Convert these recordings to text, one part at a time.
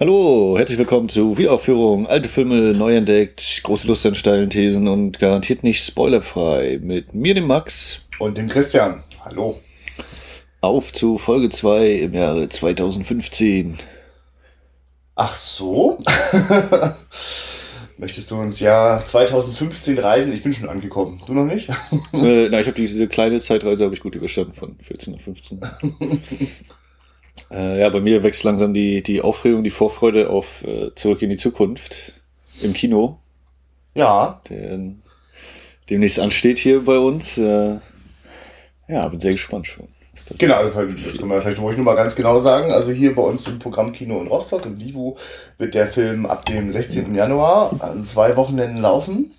Hallo, herzlich willkommen zu Wiederaufführung. Alte Filme neu entdeckt, große Lust an steilen Thesen und garantiert nicht spoilerfrei. Mit mir, dem Max. Und dem Christian. Hallo. Auf zu Folge 2 im Jahre 2015. Ach so? Möchtest du uns ja 2015 reisen? Ich bin schon angekommen. Du noch nicht? äh, na, ich habe diese kleine Zeitreise habe ich gut überstanden von 14 nach 15. Äh, ja, bei mir wächst langsam die, die Aufregung, die Vorfreude auf äh, Zurück in die Zukunft im Kino. Ja. Der demnächst ansteht hier bei uns. Äh, ja, bin sehr gespannt schon. Genau, also das können wir vielleicht ruhig nur mal ganz genau sagen. Also hier bei uns im Programm Kino in Rostock, im Livo, wird der Film ab dem 16. Januar an zwei Wochenenden laufen.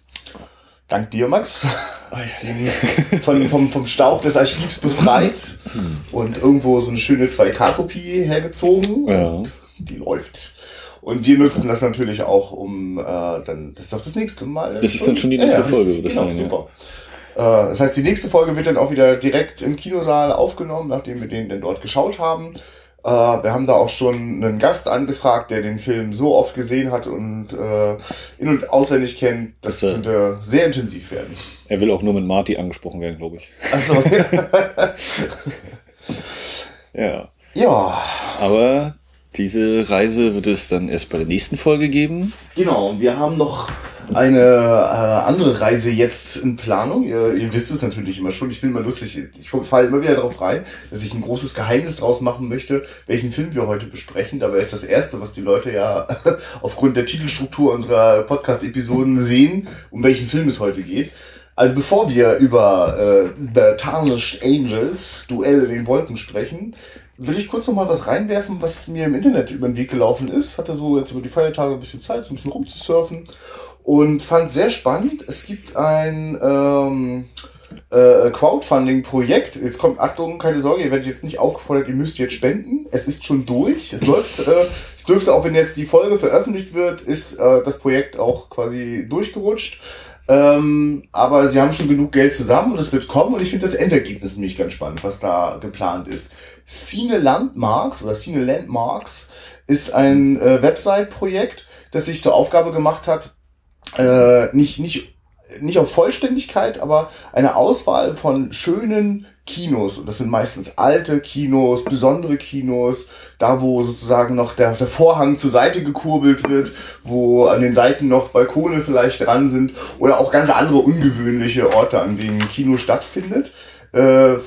Dank dir, Max. Von, vom, vom Staub des Archivs befreit und irgendwo so eine schöne 2K-Kopie hergezogen. Ja. Die läuft. Und wir nutzen das natürlich auch, um äh, dann, das ist doch das nächste Mal. Das ist dann schon die nächste ja, Folge, würde genau, das sein. super. Ja. Äh, das heißt, die nächste Folge wird dann auch wieder direkt im Kinosaal aufgenommen, nachdem wir den dann dort geschaut haben. Äh, wir haben da auch schon einen Gast angefragt, der den Film so oft gesehen hat und äh, in- und auswendig kennt. Das äh, könnte sehr intensiv werden. Er will auch nur mit Marty angesprochen werden, glaube ich. Also, Ja. ja, Aber diese Reise wird es dann erst bei der nächsten Folge geben. genau. Und wir haben noch eine äh, andere Reise jetzt in Planung. Ihr, ihr wisst es natürlich immer schon. Ich bin immer lustig. Ich falle immer wieder darauf rein, dass ich ein großes Geheimnis draus machen möchte, welchen Film wir heute besprechen. Dabei ist das Erste, was die Leute ja aufgrund der Titelstruktur unserer Podcast-Episoden sehen, um welchen Film es heute geht. Also bevor wir über äh, The Tarnished Angels, Duell in den Wolken sprechen, will ich kurz noch mal was reinwerfen, was mir im Internet über den Weg gelaufen ist. Hatte so jetzt über die Feiertage ein bisschen Zeit, so ein bisschen rumzusurfen und fand sehr spannend. Es gibt ein ähm, äh, Crowdfunding-Projekt. Jetzt kommt, Achtung, keine Sorge, ihr werdet jetzt nicht aufgefordert, ihr müsst jetzt spenden. Es ist schon durch. Es läuft, äh, es dürfte auch, wenn jetzt die Folge veröffentlicht wird, ist äh, das Projekt auch quasi durchgerutscht. Ähm, aber sie haben schon genug Geld zusammen und es wird kommen und ich finde das Endergebnis nämlich ganz spannend, was da geplant ist. Cine Landmarks oder Cine Landmarks ist ein äh, Website-Projekt, das sich zur Aufgabe gemacht hat, äh, nicht, nicht, nicht auf Vollständigkeit, aber eine Auswahl von schönen Kinos. Und das sind meistens alte Kinos, besondere Kinos, da wo sozusagen noch der, der Vorhang zur Seite gekurbelt wird, wo an den Seiten noch Balkone vielleicht dran sind oder auch ganz andere ungewöhnliche Orte, an denen Kino stattfindet. Äh,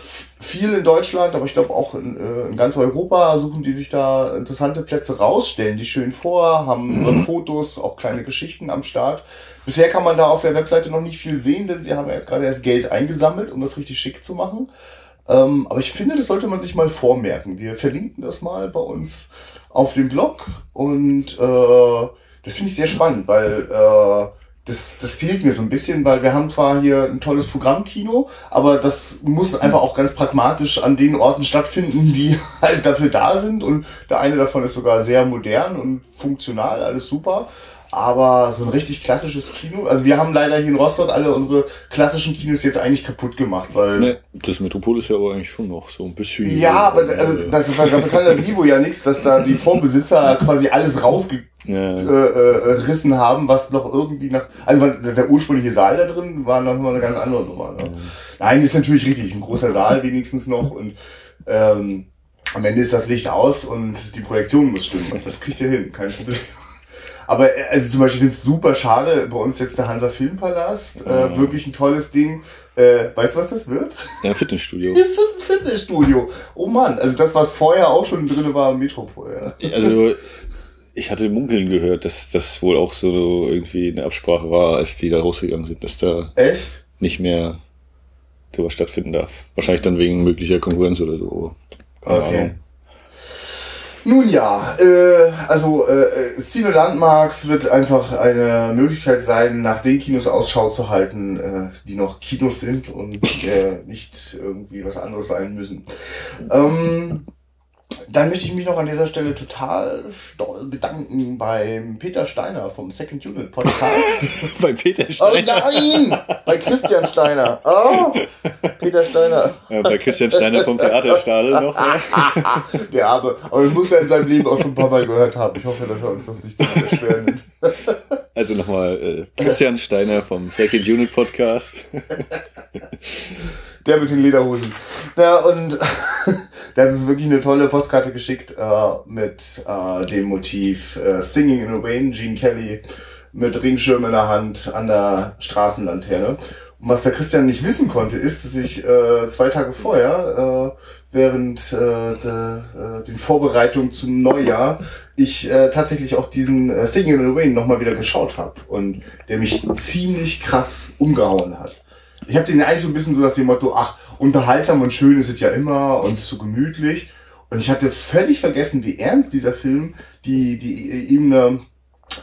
viel in Deutschland, aber ich glaube auch in, äh, in ganz Europa suchen die sich da interessante Plätze raus, stellen die schön vor, haben Fotos, auch kleine Geschichten am Start. Bisher kann man da auf der Webseite noch nicht viel sehen, denn sie haben ja jetzt gerade erst Geld eingesammelt, um das richtig schick zu machen. Ähm, aber ich finde, das sollte man sich mal vormerken. Wir verlinken das mal bei uns auf dem Blog und äh, das finde ich sehr spannend, weil äh, das, das fehlt mir so ein bisschen, weil wir haben zwar hier ein tolles Programmkino, aber das muss einfach auch ganz pragmatisch an den Orten stattfinden, die halt dafür da sind. Und der eine davon ist sogar sehr modern und funktional, alles super. Aber so ein richtig klassisches Kino, also wir haben leider hier in Rostock alle unsere klassischen Kinos jetzt eigentlich kaputt gemacht, weil. Ne, das Metropol ist ja aber eigentlich schon noch so ein bisschen. Ja, aber also, das, dafür kann das Libo ja nichts, dass da die Vorbesitzer quasi alles rausgerissen Ja. äh, äh, rissen haben, was noch irgendwie nach. Also weil der, ursprüngliche Saal da drin war noch mal eine ganz andere Nummer. Ne? Nein, ist natürlich richtig. Ein großer Saal wenigstens noch und ähm, am Ende ist das Licht aus und die Projektion muss stimmen. Das kriegt ihr hin, kein Problem. Aber äh, also zum Beispiel finde ich es super schade, bei uns jetzt der Hansa Filmpalast, äh, wirklich ein tolles Ding. Äh, weißt du, was das wird? Ja, Fitnessstudio. Ist ein Fitnessstudio. Oh Mann, also das, was vorher auch schon drin war im Metropol. Ja. Also, ich hatte munkeln gehört, dass das wohl auch so irgendwie eine Absprache war, als die da rausgegangen sind, dass da Echt? nicht mehr sowas stattfinden darf. Wahrscheinlich dann wegen möglicher Konkurrenz oder so. Keine Okay. Ahnung. Nun ja, äh, also äh, Cine Landmarks wird einfach eine Möglichkeit sein, nach den Kinos Ausschau zu halten, äh, die noch Kinos sind und äh, nicht irgendwie was anderes sein müssen. Ähm, dann möchte ich mich noch an dieser Stelle total doll bedanken beim Peter Steiner vom Second Unit Podcast. bei Peter Steiner? Oh nein! Bei Christian Steiner. Oh, Peter Steiner. Ja, bei Christian Steiner vom Theaterstadel noch. Ne? Der Arme. Aber das muss er in seinem Leben auch schon ein paar Mal gehört haben. Ich hoffe, dass er uns das nicht zu beschweren nimmt. Also nochmal äh, Christian Steiner vom Second Unit Podcast. Der mit den Lederhosen. Ja, und der hat uns wirklich eine tolle Postkarte geschickt äh, mit äh, dem Motiv äh, Singing in the Rain, Gene Kelly mit Ringschirm in der Hand an der Straßenlaterne. Und was der Christian nicht wissen konnte, ist, dass ich äh, zwei Tage vorher, äh, während äh, de, äh, den Vorbereitungen zum Neujahr, ich äh, tatsächlich auch diesen äh, Singing in the Rain nochmal wieder geschaut habe und der mich ziemlich krass umgehauen hat. Ich habe den eigentlich so ein bisschen so nach dem Motto, ach, unterhaltsam und schön ist es ja immer und so gemütlich. Und ich hatte völlig vergessen, wie ernst dieser Film die, die Ebene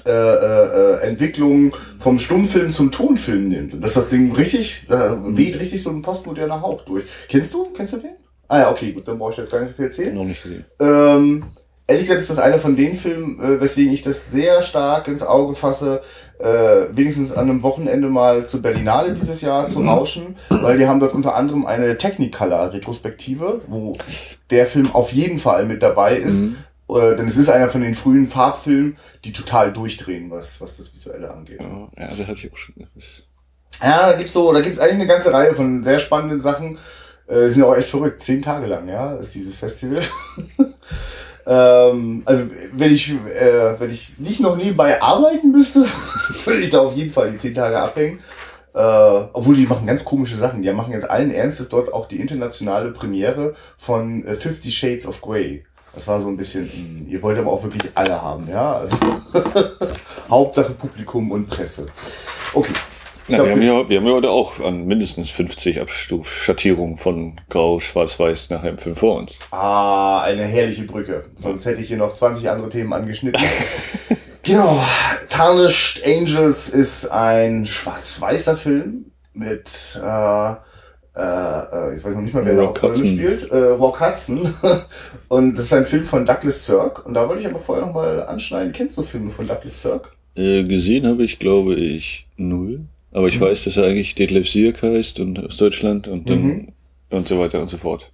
äh, äh, Entwicklung vom Stummfilm zum Tonfilm nimmt. Und dass das Ding richtig, äh, weht richtig so ein postmoderner Hauch durch. Kennst du? Kennst du den? Ah ja, okay, gut, dann brauche ich jetzt gar nicht so viel erzählen. Noch nicht gesehen. Ähm, ehrlich gesagt ist das einer von den Filmen, äh, weswegen ich das sehr stark ins Auge fasse, äh, wenigstens an einem Wochenende mal zur Berlinale dieses Jahr zu rauschen, weil die haben dort unter anderem eine Technicolor-Retrospektive, wo der Film auf jeden Fall mit dabei ist. Mhm. Äh, denn es ist einer von den frühen Farbfilmen, die total durchdrehen, was, was das Visuelle angeht. Ja, ja das habe ich auch schon. Ja, da gibt's so, da gibt's eigentlich eine ganze Reihe von sehr spannenden Sachen. Äh, sind auch echt verrückt. Zehn Tage lang, ja, ist dieses Festival. ähm, also wenn ich, äh, wenn ich nicht noch nebenbei arbeiten müsste, würde ich da auf jeden Fall die zehn Tage abhängen. Äh, obwohl die machen ganz komische Sachen. Die machen jetzt allen Ernstes dort auch die internationale Premiere von äh, Fifty Shades of Grey. Das war so ein bisschen, mh, ihr wollt aber auch wirklich alle haben, ja. Also Hauptsache Publikum und Presse. Okay. Ich Na, glaub, wir, haben ja, wir haben ja heute auch an mindestens 50 Abstufschattierungen von Grau, Schwarz-Weiß nach einem Film vor uns. Ah, eine herrliche Brücke. Sonst hätte ich hier noch 20 andere Themen angeschnitten. genau. Tarnished Angels ist ein schwarz-weißer Film mit, äh, äh, äh, jetzt weiß ich noch nicht mal, wer da Hudson. spielt. Äh, Rock Hudson. Und das ist ein Film von Douglas Sirk. Und da wollte ich aber vorher noch mal anschneiden. Kennst du Filme von Douglas Sirk? Äh, gesehen habe ich, glaube ich, null. Aber ich weiß, dass er eigentlich Detlef Sierk heißt und aus Deutschland und dann Mhm. und so weiter und so fort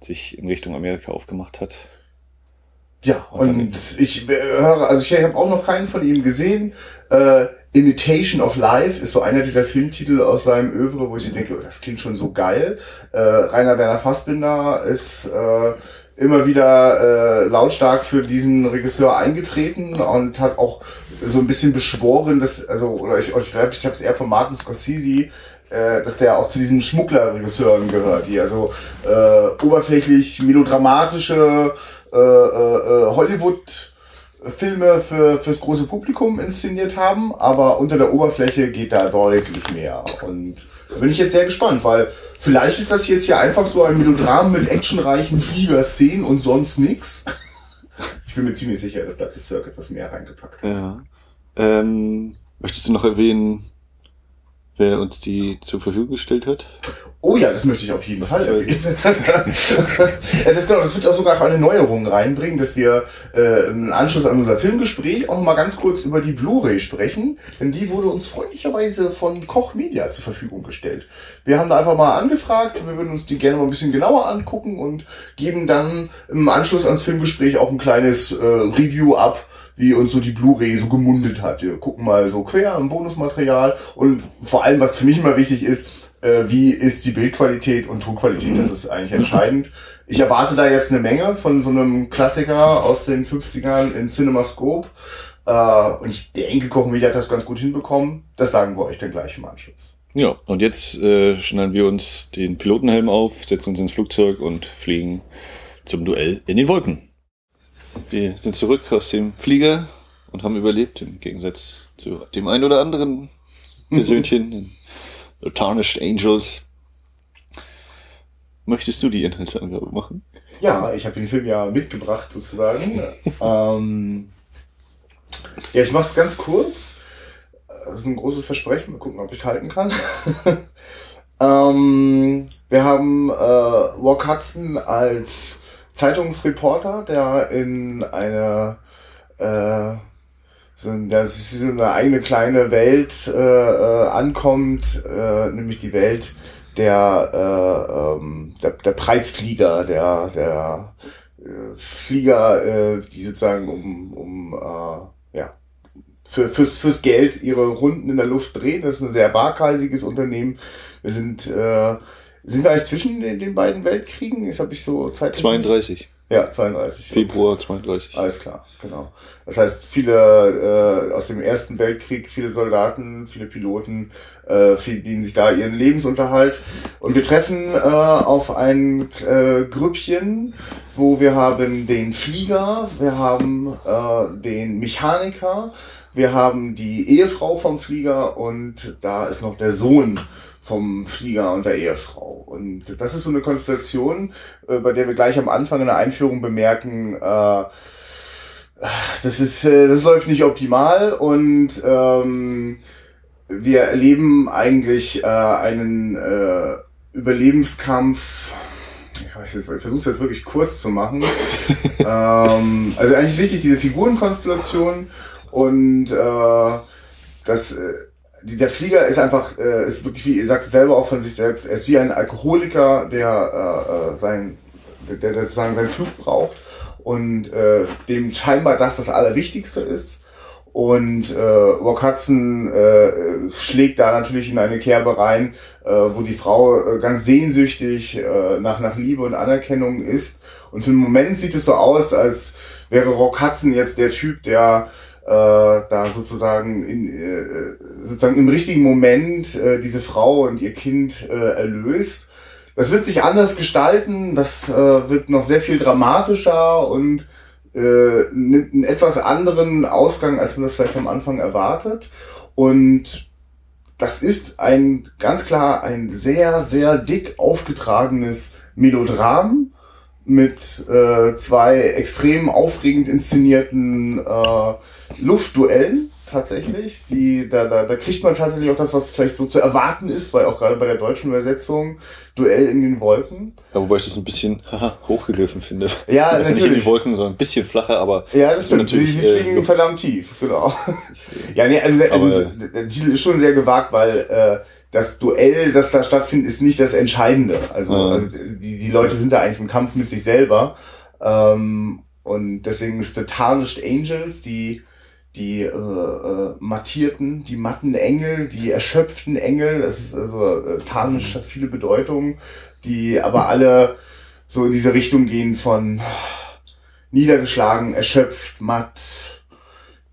sich in Richtung Amerika aufgemacht hat. Ja, Und ich äh, höre, also ich habe auch noch keinen von ihm gesehen. Äh, Imitation of Life ist so einer dieser Filmtitel aus seinem Övre, wo ich denke, oh, das klingt schon so geil. Äh, Rainer Werner Fassbinder ist äh, immer wieder äh, lautstark für diesen Regisseur eingetreten und hat auch so ein bisschen beschworen, dass, also, oder ich, ich glaube, ich habe es eher von Martin Scorsese, äh, dass der auch zu diesen Schmuggler-Regisseuren gehört, die also äh, oberflächlich melodramatische äh, äh, äh, Hollywood-Filme für, fürs große Publikum inszeniert haben, aber unter der Oberfläche geht da deutlich mehr. Und da bin ich jetzt sehr gespannt, weil vielleicht ist das jetzt hier einfach so ein Melodram mit actionreichen Fliegerszenen und sonst nix. Ich bin mir ziemlich sicher, dass Douglas Sirk etwas mehr reingepackt hat. Ja. Ähm, möchtest du noch erwähnen, wer uns die zur Verfügung gestellt hat? Oh ja, das möchte ich auf jeden Fall das, genau, das wird auch sogar eine Neuerung reinbringen, dass wir äh, im Anschluss an unser Filmgespräch auch noch mal ganz kurz über die Blu-ray sprechen, denn die wurde uns freundlicherweise von Koch Media zur Verfügung gestellt. Wir haben da einfach mal angefragt, wir würden uns die gerne mal ein bisschen genauer angucken und geben dann im Anschluss ans Filmgespräch auch ein kleines äh, Review ab, wie uns so die Blu-ray so gemundet hat. Wir gucken mal so quer im Bonusmaterial und vor allem, was für mich immer wichtig ist, äh, wie ist die Bildqualität und Tonqualität, das ist eigentlich entscheidend. Ich erwarte da jetzt eine Menge von so einem Klassiker aus den 50ern in CinemaScope. Äh, und ich denke, Koch hat das ganz gut hinbekommen. Das sagen wir euch dann gleich im Anschluss. Ja, und jetzt äh, schnallen wir uns den Pilotenhelm auf, setzen uns ins Flugzeug und fliegen zum Duell in den Wolken. Wir sind zurück aus dem Flieger und haben überlebt, im Gegensatz zu dem ein oder anderen Persönchen, den The Tarnished Angels. Möchtest du die Inhaltsangabe machen? Ja, ich habe den Film ja mitgebracht sozusagen. ähm, ja, ich mache es ganz kurz. Das ist ein großes Versprechen. Mal gucken, ob ich es halten kann. ähm, wir haben äh, Rock Hudson als Zeitungsreporter, der in einer äh, so, so eine eigene kleine Welt äh, äh, ankommt, äh, nämlich die Welt der, äh, ähm, der, der Preisflieger, der, der äh, Flieger, äh, die sozusagen um, um äh, ja, für, fürs, fürs Geld ihre Runden in der Luft drehen. Das ist ein sehr waghalsiges Unternehmen. Wir sind, äh, sind wir eigentlich zwischen den, den beiden Weltkriegen? Jetzt habe ich so Zeit. 32. Ja, 32. Februar 32. Alles klar, genau. Das heißt, viele äh, aus dem Ersten Weltkrieg, viele Soldaten, viele Piloten äh, verdienen sich da ihren Lebensunterhalt. Und wir treffen äh, auf ein äh, Grüppchen, wo wir haben den Flieger, wir haben äh, den Mechaniker, wir haben die Ehefrau vom Flieger und da ist noch der Sohn vom Flieger und der Ehefrau. Und das ist so eine Konstellation, äh, bei der wir gleich am Anfang in der Einführung bemerken, äh, das ist, äh, das läuft nicht optimal und ähm, wir erleben eigentlich äh, einen äh, Überlebenskampf. Ich, weiß jetzt, ich versuche es jetzt wirklich kurz zu machen. ähm, also eigentlich ist wichtig diese Figurenkonstellation und äh, das äh, dieser Flieger ist einfach, äh, ist wirklich, wie ihr sagt es selber auch von sich selbst, er ist wie ein Alkoholiker, der äh, äh sein, der, der sozusagen seinen Flug braucht und äh, dem scheinbar das das Allerwichtigste ist. Und äh, Rock Hudson äh, schlägt da natürlich in eine Kerbe rein, äh, wo die Frau äh, ganz sehnsüchtig äh, nach, nach Liebe und Anerkennung ist. Und für einen Moment sieht es so aus, als wäre Rock Hudson jetzt der Typ, der da sozusagen in, äh, sozusagen im richtigen Moment äh, diese Frau und ihr Kind äh, erlöst. Das wird sich anders gestalten, das äh, wird noch sehr viel dramatischer und äh, nimmt einen etwas anderen Ausgang, als man das vielleicht am Anfang erwartet. Und das ist ein ganz klar ein sehr, sehr dick aufgetragenes Melodram mit äh, zwei extrem aufregend inszenierten äh, Luftduellen tatsächlich. Die, da, da, da kriegt man tatsächlich auch das, was vielleicht so zu erwarten ist, weil auch gerade bei der deutschen Übersetzung Duell in den Wolken. Ja, wobei ich das ein bisschen haha, hochgegriffen finde. Ja, also natürlich. Nicht in die Wolken, sondern ein bisschen flacher, aber. Ja, das stimmt. Sie, sie fliegen äh, verdammt tief, genau. ja, nee, also, also der Titel ist schon sehr gewagt, weil äh, das Duell, das da stattfindet, ist nicht das Entscheidende. Also, mhm. also die, die Leute sind da eigentlich im Kampf mit sich selber. Ähm, und deswegen ist The Tarnished Angels, die, die äh, äh, mattierten, die matten Engel, die erschöpften Engel, das ist also äh, Tarnished hat viele Bedeutungen, die aber alle so in diese Richtung gehen von niedergeschlagen, erschöpft, matt.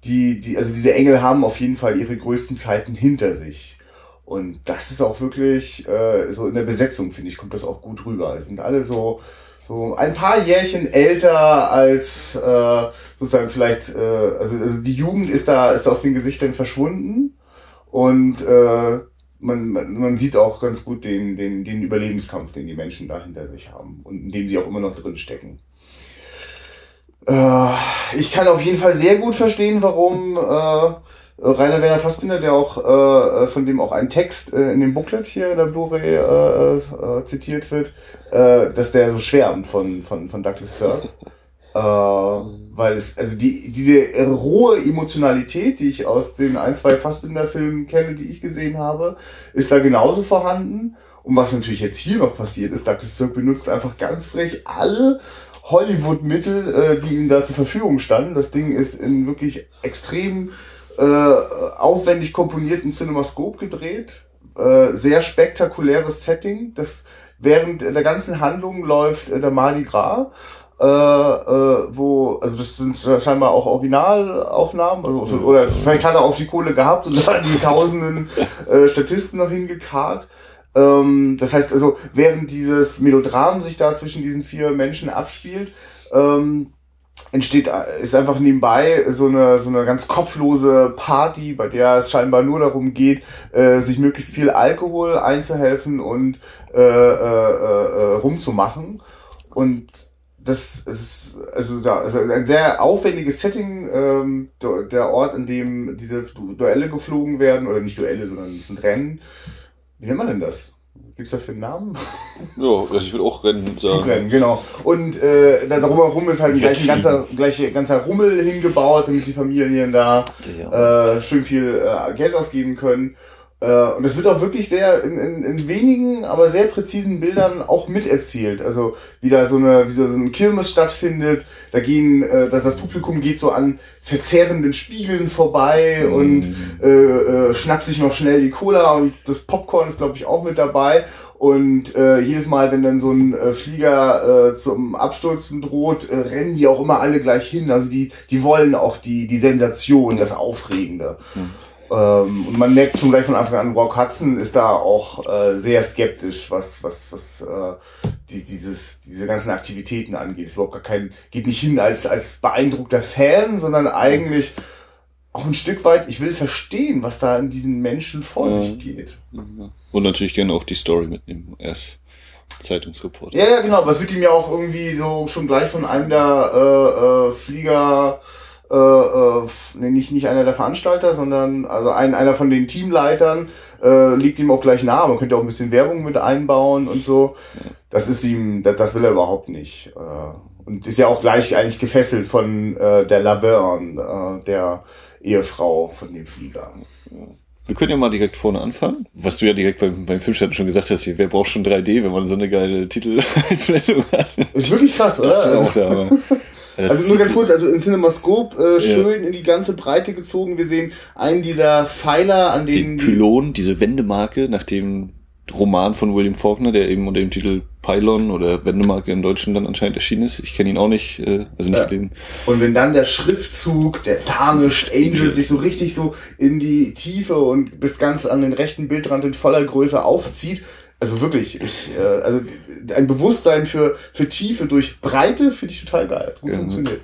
Die, die, also diese Engel haben auf jeden Fall ihre größten Zeiten hinter sich. Und das ist auch wirklich, äh, so in der Besetzung, finde ich, kommt das auch gut rüber. Es sind alle so, so ein paar Jährchen älter als äh, sozusagen vielleicht, äh, also, also die Jugend ist da, ist aus den Gesichtern verschwunden. Und äh, man, man, man sieht auch ganz gut den, den, den Überlebenskampf, den die Menschen da hinter sich haben und in dem sie auch immer noch drin stecken. Äh, ich kann auf jeden Fall sehr gut verstehen, warum äh, Rainer Werner Fassbinder, der auch, äh, äh, von dem auch ein Text äh, in dem Booklet hier in der Blu-ray äh, äh, zitiert wird, äh, dass der so schwärmt von, von, von Douglas Sirk. äh, weil es, also die, diese rohe Emotionalität, die ich aus den ein, zwei Fassbinder-Filmen kenne, die ich gesehen habe, ist da genauso vorhanden. Und was natürlich jetzt hier noch passiert ist, Douglas Sirk benutzt einfach ganz frech alle Hollywood-Mittel, äh, die ihm da zur Verfügung standen. Das Ding ist in wirklich extrem äh, aufwendig komponierten Cinemascope gedreht. Äh, sehr spektakuläres Setting. Das während der ganzen Handlung läuft äh, der Mardi Gras. Äh, äh, wo, also das sind scheinbar auch Originalaufnahmen, also, oder vielleicht hat er auch die Kohle gehabt und da die tausenden äh, Statisten noch hingekarrt. Ähm, das heißt also, während dieses Melodram sich da zwischen diesen vier Menschen abspielt, ähm, entsteht, ist einfach nebenbei so eine, so eine ganz kopflose Party, bei der es scheinbar nur darum geht, äh, sich möglichst viel Alkohol einzuhelfen und äh, äh, äh, rumzumachen. Und das ist also, ja, also ein sehr aufwendiges Setting, ähm, der Ort, in dem diese Duelle geflogen werden, oder nicht Duelle, sondern es sind Rennen. Wie nennt man denn das? Gibt es dafür einen Namen? Ja, also ich würde auch Rennen sagen. Flugrennen, genau. Und äh, da drumherum ist halt gleich ein ganzer, gleich ein ganzer Rummel hingebaut, damit die Familien da Ja. äh, schön viel äh, Geld ausgeben können. Äh, und das wird auch wirklich sehr in, in, in wenigen, aber sehr präzisen Bildern auch miterzählt. Also wie da so eine, wie so ein Kirmes stattfindet, da gehen, äh, dass das Publikum geht so an verzerrenden Spiegeln vorbei und äh, äh, schnappt sich noch schnell die Cola und das Popcorn ist glaube ich auch mit dabei. Und äh, jedes Mal, wenn dann so ein äh, Flieger äh, zum Abstürzen droht, äh, rennen die auch immer alle gleich hin. Also die, die wollen auch die, die Sensation, das Aufregende. Ähm, und man merkt schon gleich von Anfang an, Rock Hudson ist da auch äh, sehr skeptisch, was, was, was äh, die, dieses, diese ganzen Aktivitäten angeht. Ist überhaupt gar kein, geht nicht hin als, als beeindruckter Fan, sondern eigentlich auch ein Stück weit, ich will verstehen, was da in diesen Menschen vor Ja. sich geht. Und natürlich gerne auch die Story mitnehmen. Erst Zeitungsreporter. Ja, ja, genau. Es wird ihm ja auch irgendwie so schon gleich von einem der äh, äh, Flieger, äh, äh, nicht, nicht einer der Veranstalter, sondern also ein, einer von den Teamleitern äh, liegt ihm auch gleich nahe. Man könnte auch ein bisschen Werbung mit einbauen und so. Das ist ihm, das, das will er überhaupt nicht. Äh, und ist ja auch gleich eigentlich gefesselt von äh, der Laverne, äh, der Ehefrau von dem Flieger. Wir können ja mal direkt vorne anfangen. Was du ja direkt beim, beim Filmstart schon gesagt hast, hier, wer braucht schon 3D, wenn man so eine geile Titeleinblendung hat. Ist wirklich krass, oder? Das ist Also- auch der Hammer. Das Also nur ganz kurz, also in CinemaScope äh, Ja. schön in die ganze Breite gezogen. Wir sehen einen dieser Pfeiler, an den denen die, Pylon, diese Wendemarke nach dem Roman von William Faulkner, der eben unter dem Titel Pylon oder Wendemarke im Deutschen dann anscheinend erschienen ist. Ich kenne ihn auch nicht, äh, also nicht Ja. gelesen. und wenn dann der Schriftzug, der Tarnished Angel, sich so richtig so in die Tiefe und bis ganz an den rechten Bildrand in voller Größe aufzieht. Also wirklich, ich, äh, also ein Bewusstsein für, für Tiefe durch Breite finde ich total geil. Gut Ja. funktioniert.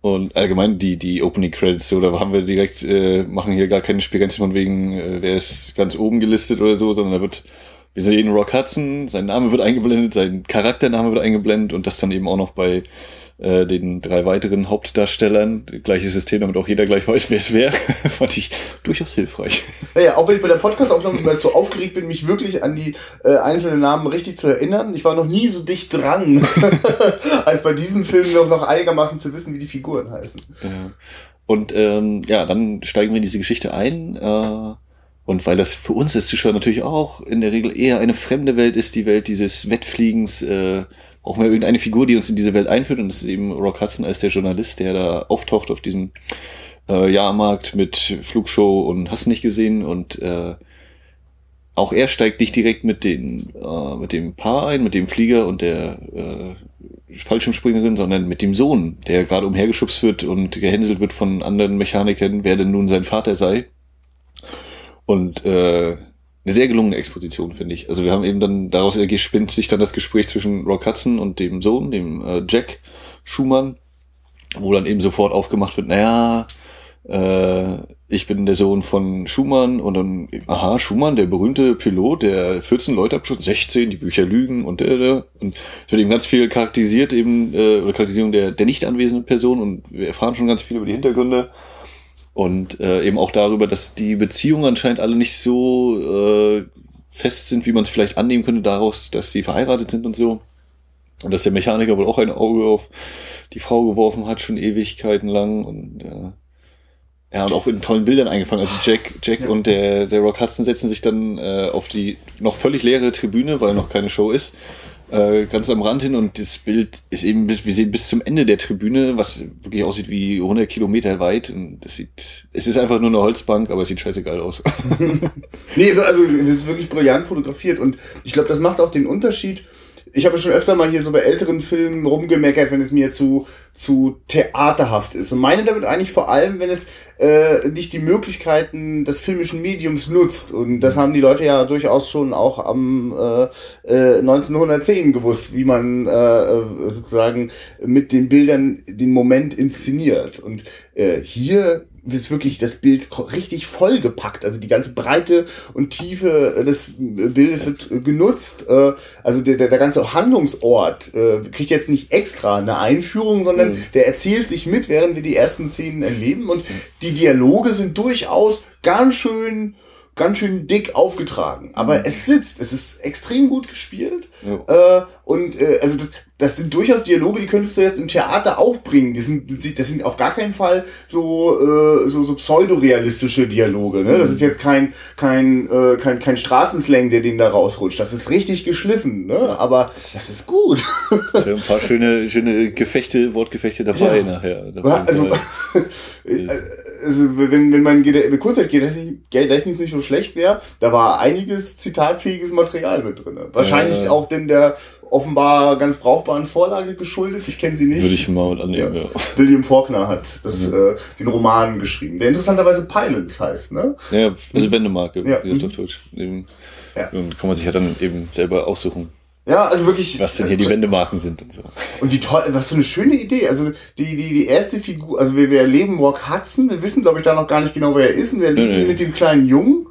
Und allgemein die, die Opening Credits, so, da haben wir direkt, äh, machen hier gar keine Spiegelung von wegen, äh, wer ist ganz oben gelistet oder so, sondern da wird, wir sehen Rock Hudson, sein Name wird eingeblendet, sein Charaktername wird eingeblendet und das dann eben auch noch bei äh, den drei weiteren Hauptdarstellern. Gleiches System, damit auch jeder gleich weiß, wer es wäre. Fand ich durchaus hilfreich. Ja, ja, auch wenn ich bei der Podcast-Aufnahme immer so aufgeregt bin, mich wirklich an die äh, einzelnen Namen richtig zu erinnern. Ich war noch nie so dicht dran, als bei diesem Film noch, noch einigermaßen zu wissen, wie die Figuren heißen. Ja. Und ähm, ja, dann steigen wir in diese Geschichte ein. Äh, und weil das für uns als Zuschauer natürlich auch in der Regel eher eine fremde Welt ist, die Welt dieses Wettfliegens, äh, brauchen wir irgendeine Figur, die uns in diese Welt einführt. Und das ist eben Rock Hudson als der Journalist, der da auftaucht auf diesem äh, Jahrmarkt mit Flugshow und hast nicht gesehen. Und äh, auch er steigt nicht direkt mit, den, äh, mit dem Paar ein, mit dem Flieger und der äh, Fallschirmspringerin, sondern mit dem Sohn, der gerade umhergeschubst wird und gehänselt wird von anderen Mechanikern, wer denn nun sein Vater sei. Und äh, eine sehr gelungene Exposition, finde ich. Also wir haben eben dann, daraus spinnt sich dann das Gespräch zwischen Rock Hudson und dem Sohn, dem äh, Jack Schumann, wo dann eben sofort aufgemacht wird, naja, äh, ich bin der Sohn von Schumann und dann, aha, Schumann, der berühmte Pilot, der 14 Leute abschuss, 16, die Bücher lügen und der, der. Und es wird eben ganz viel charakterisiert, eben, äh, oder Charakterisierung der, der nicht anwesenden Person und wir erfahren schon ganz viel über die Hintergründe. Und äh, eben auch darüber, dass die Beziehungen anscheinend alle nicht so äh, fest sind, wie man es vielleicht annehmen könnte, daraus, dass sie verheiratet sind und so. Und dass der Mechaniker wohl auch ein Auge auf die Frau geworfen hat, schon Ewigkeiten lang. Und äh, ja, und auch in tollen Bildern eingefangen. Also Jack, Jack und der, der Rock Hudson setzen sich dann äh, auf die noch völlig leere Tribüne, weil noch keine Show ist, äh, ganz am Rand hin und das Bild ist eben, bis, wir sehen bis zum Ende der Tribüne, was wirklich aussieht wie 100 Kilometer weit. Und das sieht, es ist einfach nur eine Holzbank, aber es sieht scheißegal aus. Nee, also es ist wirklich brillant fotografiert und ich glaube, das macht auch den Unterschied. Ich habe schon öfter mal hier so bei älteren Filmen rumgemeckert, wenn es mir zu, zu theaterhaft ist. Und meine damit eigentlich vor allem, wenn es äh, nicht die Möglichkeiten des filmischen Mediums nutzt. Und das haben die Leute ja durchaus schon auch am äh, äh, 1910 gewusst, wie man äh, sozusagen mit den Bildern den Moment inszeniert. Und äh, hier ist wirklich das Bild richtig vollgepackt. Also die ganze Breite und Tiefe des Bildes wird genutzt. Äh, Also der, der, der ganze Handlungsort äh, kriegt jetzt nicht extra eine Einführung, sondern Mhm. der erzählt sich mit, während wir die ersten Szenen erleben. Und die Dialoge sind durchaus ganz schön ganz schön dick aufgetragen. Aber mhm. es sitzt, es ist extrem gut gespielt. Ja. Äh, und äh, also das, das sind durchaus Dialoge, die könntest du jetzt im Theater auch bringen. Die sind, das sind auf gar keinen Fall so, äh, so, so pseudorealistische Dialoge. Ne? Das ist jetzt kein, kein, äh, kein, kein Straßenslang, der den da rausrutscht. Das ist richtig geschliffen, ne? aber das ist gut. Ja, ein paar schöne, schöne Gefechte, Wortgefechte dabei ja. nachher. Also, also wenn, wenn mein Kurzzeitgedächtnis nicht so schlecht wäre, da war einiges zitatfähiges Material mit drin. Wahrscheinlich ja. auch denn der offenbar ganz brauchbaren Vorlage geschuldet. Ich kenne sie nicht. Würde ich mal annehmen, ja. ja. William Faulkner hat das, mhm. äh, den Roman geschrieben, der interessanterweise Pilots heißt, ne? Ja, also Wendemarke, ja. wie mhm. auf Deutsch. Eben, ja. Und kann man sich ja dann eben selber aussuchen. Ja, also wirklich. Was denn hier die Wendemarken sind und so. Und wie toll, was für eine schöne Idee. Also die, die, die erste Figur, also wir, wir erleben Rock Hudson, wir wissen, glaube ich, da noch gar nicht genau, wer er ist, und wir erleben nee, nee. mit dem kleinen Jungen.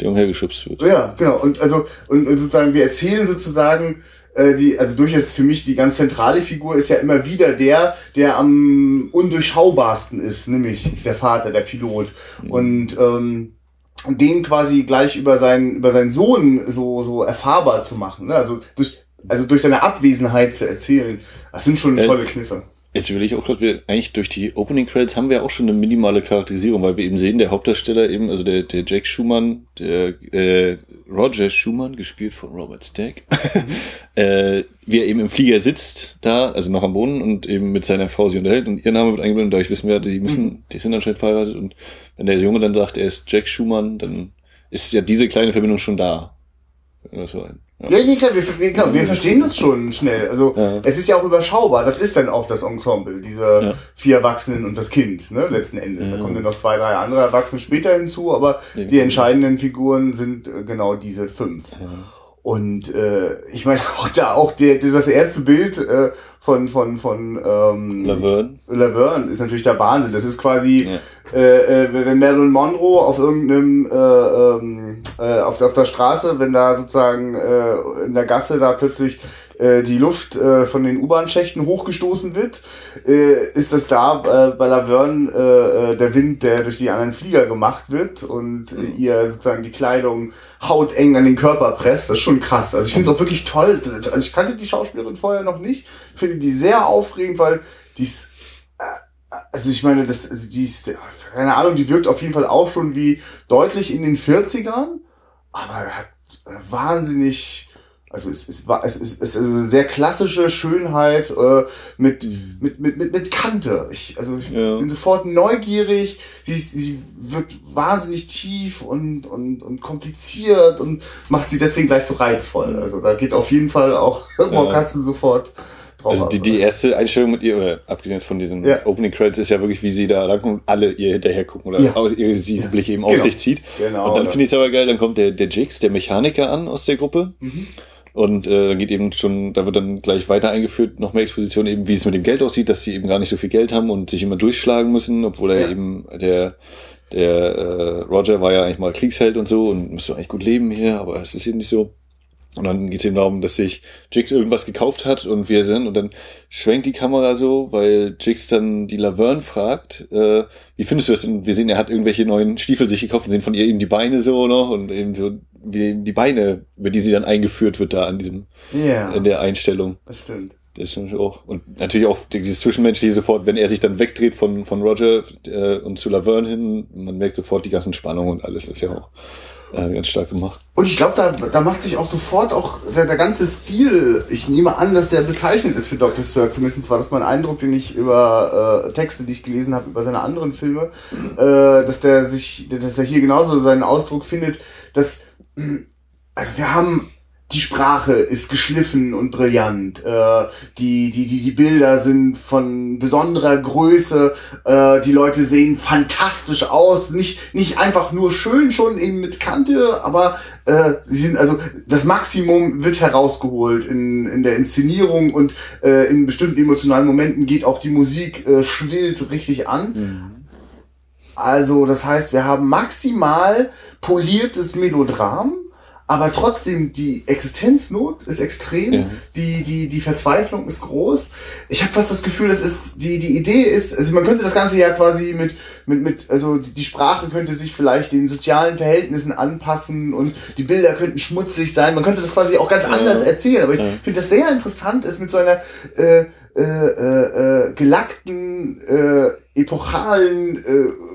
Der umhergeschubst wird. Ja, genau. Und also, und, und sozusagen, wir erzählen sozusagen, äh, die, also durchaus für mich die ganz zentrale Figur ist ja immer wieder der, der am undurchschaubarsten ist, nämlich der Vater, der Pilot. Mhm. Und ähm, den quasi gleich über seinen, über seinen Sohn so, so erfahrbar zu machen. Ne? Also durch, also durch seine Abwesenheit zu erzählen. Das sind schon tolle Kniffe. Jetzt will ich auch gerade, wir eigentlich durch die Opening Credits haben wir auch schon eine minimale Charakterisierung, weil wir eben sehen, der Hauptdarsteller eben, also der, der Jack Schumann, der äh, Roger Schumann, gespielt von Robert Stack, mhm. äh, wie er eben im Flieger sitzt, da, also noch am Boden und eben mit seiner Frau sich unterhält und ihr Name wird eingeblendet, dadurch wissen wir, die müssen, mhm. die sind anscheinend verheiratet und wenn der Junge dann sagt, er ist Jack Schumann, dann ist ja diese kleine Verbindung schon da. So ein, ja, ja, klar, wir, wir, klar, wir verstehen das schon schnell. Also ja. es ist ja auch überschaubar. Das ist dann auch das Ensemble, diese ja. vier Erwachsenen und das Kind, ne, letzten Endes. Da kommen dann noch zwei, drei andere Erwachsene später hinzu, aber die entscheidenden Figuren sind äh, genau diese fünf. Und äh, ich meine auch da auch der, das erste Bild äh, von von von ähm, Laverne. Laverne ist natürlich der Wahnsinn. Das ist quasi ja. äh, äh, wenn Marilyn Monroe auf irgendeinem äh, ähm, äh, auf, auf der Straße, wenn da sozusagen äh, in der Gasse da plötzlich äh, die Luft äh, von den U-Bahn-Schächten hochgestoßen wird, äh, ist das da äh, bei Laverne äh, äh, der Wind, der durch die anderen Flieger gemacht wird und äh, ihr sozusagen die Kleidung hauteng an den Körper presst. Das ist schon krass. Also ich finde es auch wirklich toll. Also ich kannte die Schauspielerin vorher noch nicht. Finde die sehr aufregend, weil die ist also ich meine, das, also die ist, keine Ahnung, die wirkt auf jeden Fall auch schon wie deutlich in den 40ern, aber hat wahnsinnig also es, es, war, es, es, es ist eine sehr klassische Schönheit äh, mit, mit, mit, mit, mit Kante. Ich, also ich ja. bin sofort neugierig. Sie, sie wirkt wahnsinnig tief und, und, und kompliziert und macht sie deswegen gleich so reizvoll. Mhm. Also da geht auf jeden Fall auch ja. Katzen sofort drauf. Also die, die erste Einstellung mit ihr, oder abgesehen von diesen ja. Opening Credits, ist ja wirklich, wie sie da rankommt, alle ihr hinterher gucken oder ja. aus, ihr, sie die Blicke eben genau. auf sich zieht. Genau, und dann finde ich es aber geil, dann kommt der, der Jigs, der Mechaniker an aus der Gruppe. Mhm und äh, geht eben schon, da wird dann gleich weiter eingeführt, noch mehr Exposition eben, wie es mit dem Geld aussieht, dass sie eben gar nicht so viel Geld haben und sich immer durchschlagen müssen, obwohl er ja. eben der der äh, Roger war ja eigentlich mal Kriegsheld und so und müsste eigentlich gut leben hier, aber es ist eben nicht so. Und dann geht es eben darum, dass sich Jigs irgendwas gekauft hat und wir sind und dann schwenkt die Kamera so, weil Jigs dann die Laverne fragt, äh, wie findest du das? Und wir sehen, er hat irgendwelche neuen Stiefel sich gekauft und sehen von ihr eben die Beine so noch und eben so wie die Beine, über die sie dann eingeführt wird da an diesem, ja, in der Einstellung. Das stimmt. Das ist auch, und natürlich auch dieses Zwischenmenschliche sofort, wenn er sich dann wegdreht von, von Roger äh, und zu Laverne hin, man merkt sofort die ganzen Spannungen und alles ist ja auch äh, ganz stark gemacht. Und ich glaube, da, da macht sich auch sofort auch der, der ganze Stil, ich nehme an, dass der bezeichnet ist für Dr. Sir. Zumindest war das mein Eindruck, den ich über äh, Texte, die ich gelesen habe, über seine anderen Filme, äh, dass der sich, dass er hier genauso seinen Ausdruck findet, dass also wir haben die Sprache ist geschliffen und brillant. Äh, die, die, die, die Bilder sind von besonderer Größe. Äh, die Leute sehen fantastisch aus. Nicht, nicht einfach nur schön schon in, mit Kante, aber äh, sie sind also das Maximum wird herausgeholt in, in der Inszenierung und äh, in bestimmten emotionalen Momenten geht auch die Musik äh, schwillt richtig an. Mhm. Also das heißt, wir haben maximal poliertes Melodram aber trotzdem die Existenznot ist extrem, Ja. die, die, die Verzweiflung ist groß. Ich habe fast das Gefühl, das ist, die, die Idee ist, also man könnte das Ganze ja quasi mit, mit, mit, also die, die Sprache könnte sich vielleicht den sozialen Verhältnissen anpassen und die Bilder könnten schmutzig sein. Man könnte das quasi auch ganz anders erzählen, aber ich finde das sehr interessant, ist mit so einer äh, äh, äh, äh, gelackten, äh, epochalen äh,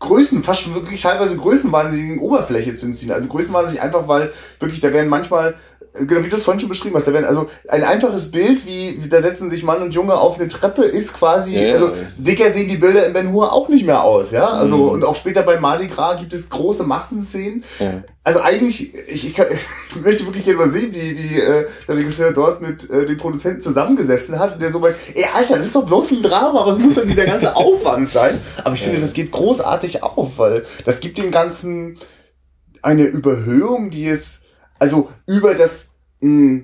Größen, fast schon wirklich teilweise größenwahnsinnigen Oberfläche zu entziehen. Also größenwahnsinnig einfach, weil wirklich, da werden manchmal, genau wie du es vorhin schon beschrieben hast, da werden also ein einfaches Bild, wie da setzen sich Mann und Junge auf eine Treppe, ist quasi, Ja, ja. also dicker sehen die Bilder in Ben Hur auch nicht mehr aus, ja. Also Mhm. und auch später bei Mardi Gras gibt es große Massenszenen. Ja. Also eigentlich, ich, ich, kann, ich möchte wirklich gerne mal sehen, wie, wie äh, der Regisseur dort mit äh, dem Produzenten zusammengesessen hat und der so meint, ey Alter, das ist doch bloß ein Drama, was muss denn dieser ganze Aufwand sein? Aber ich finde, das geht großartig auf, weil das gibt dem Ganzen eine Überhöhung, die es, also über das, mh,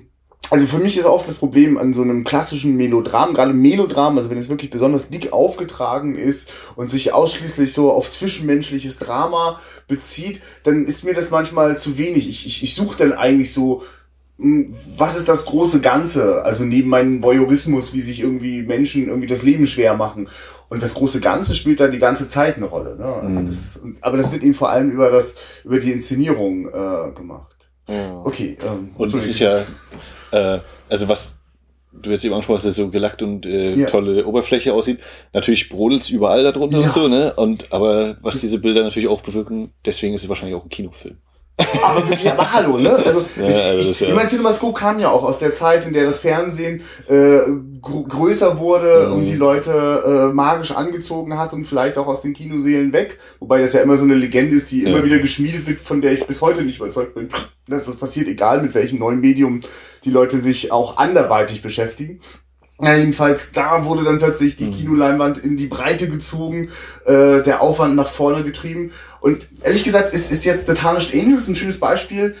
also für mich ist auch das Problem an so einem klassischen Melodram, gerade Melodram, also wenn es wirklich besonders dick aufgetragen ist und sich ausschließlich so auf zwischenmenschliches Drama bezieht, dann ist mir das manchmal zu wenig. Ich, ich, ich suche dann eigentlich so, mh, was ist das große Ganze? Also neben meinem Voyeurismus, wie sich irgendwie Menschen irgendwie das Leben schwer machen. Und das große Ganze spielt da die ganze Zeit eine Rolle. Ne? Also Mhm. das, aber das wird eben vor allem über das, über die Inszenierung äh, gemacht. Ja. Okay. Ähm, Und es ist ja, äh, also was du jetzt eben angesprochen hast, dass es so gelackt und äh, Ja. tolle Oberfläche aussieht. Natürlich brodelt's überall darunter Ja. und so, ne? Und aber was diese Bilder natürlich auch bewirken, deswegen ist es wahrscheinlich auch ein Kinofilm. Aber wirklich, aber hallo, ne? Also, Ja, ich, also ich, ja- ich meine, CinemaScope kam ja auch aus der Zeit, in der das Fernsehen äh, gr größer wurde Mhm. und die Leute äh, magisch angezogen hat und vielleicht auch aus den Kinosälen weg. Wobei das ja immer so eine Legende ist, die Ja. immer wieder geschmiedet wird, von der ich bis heute nicht überzeugt bin, dass das passiert, egal mit welchem neuen Medium die Leute sich auch anderweitig beschäftigen. Ja, jedenfalls, da wurde dann plötzlich die Kinoleinwand in die Breite gezogen, äh, der Aufwand nach vorne getrieben. Und ehrlich gesagt, ist, ist jetzt The Tarnished Angels ein schönes Beispiel.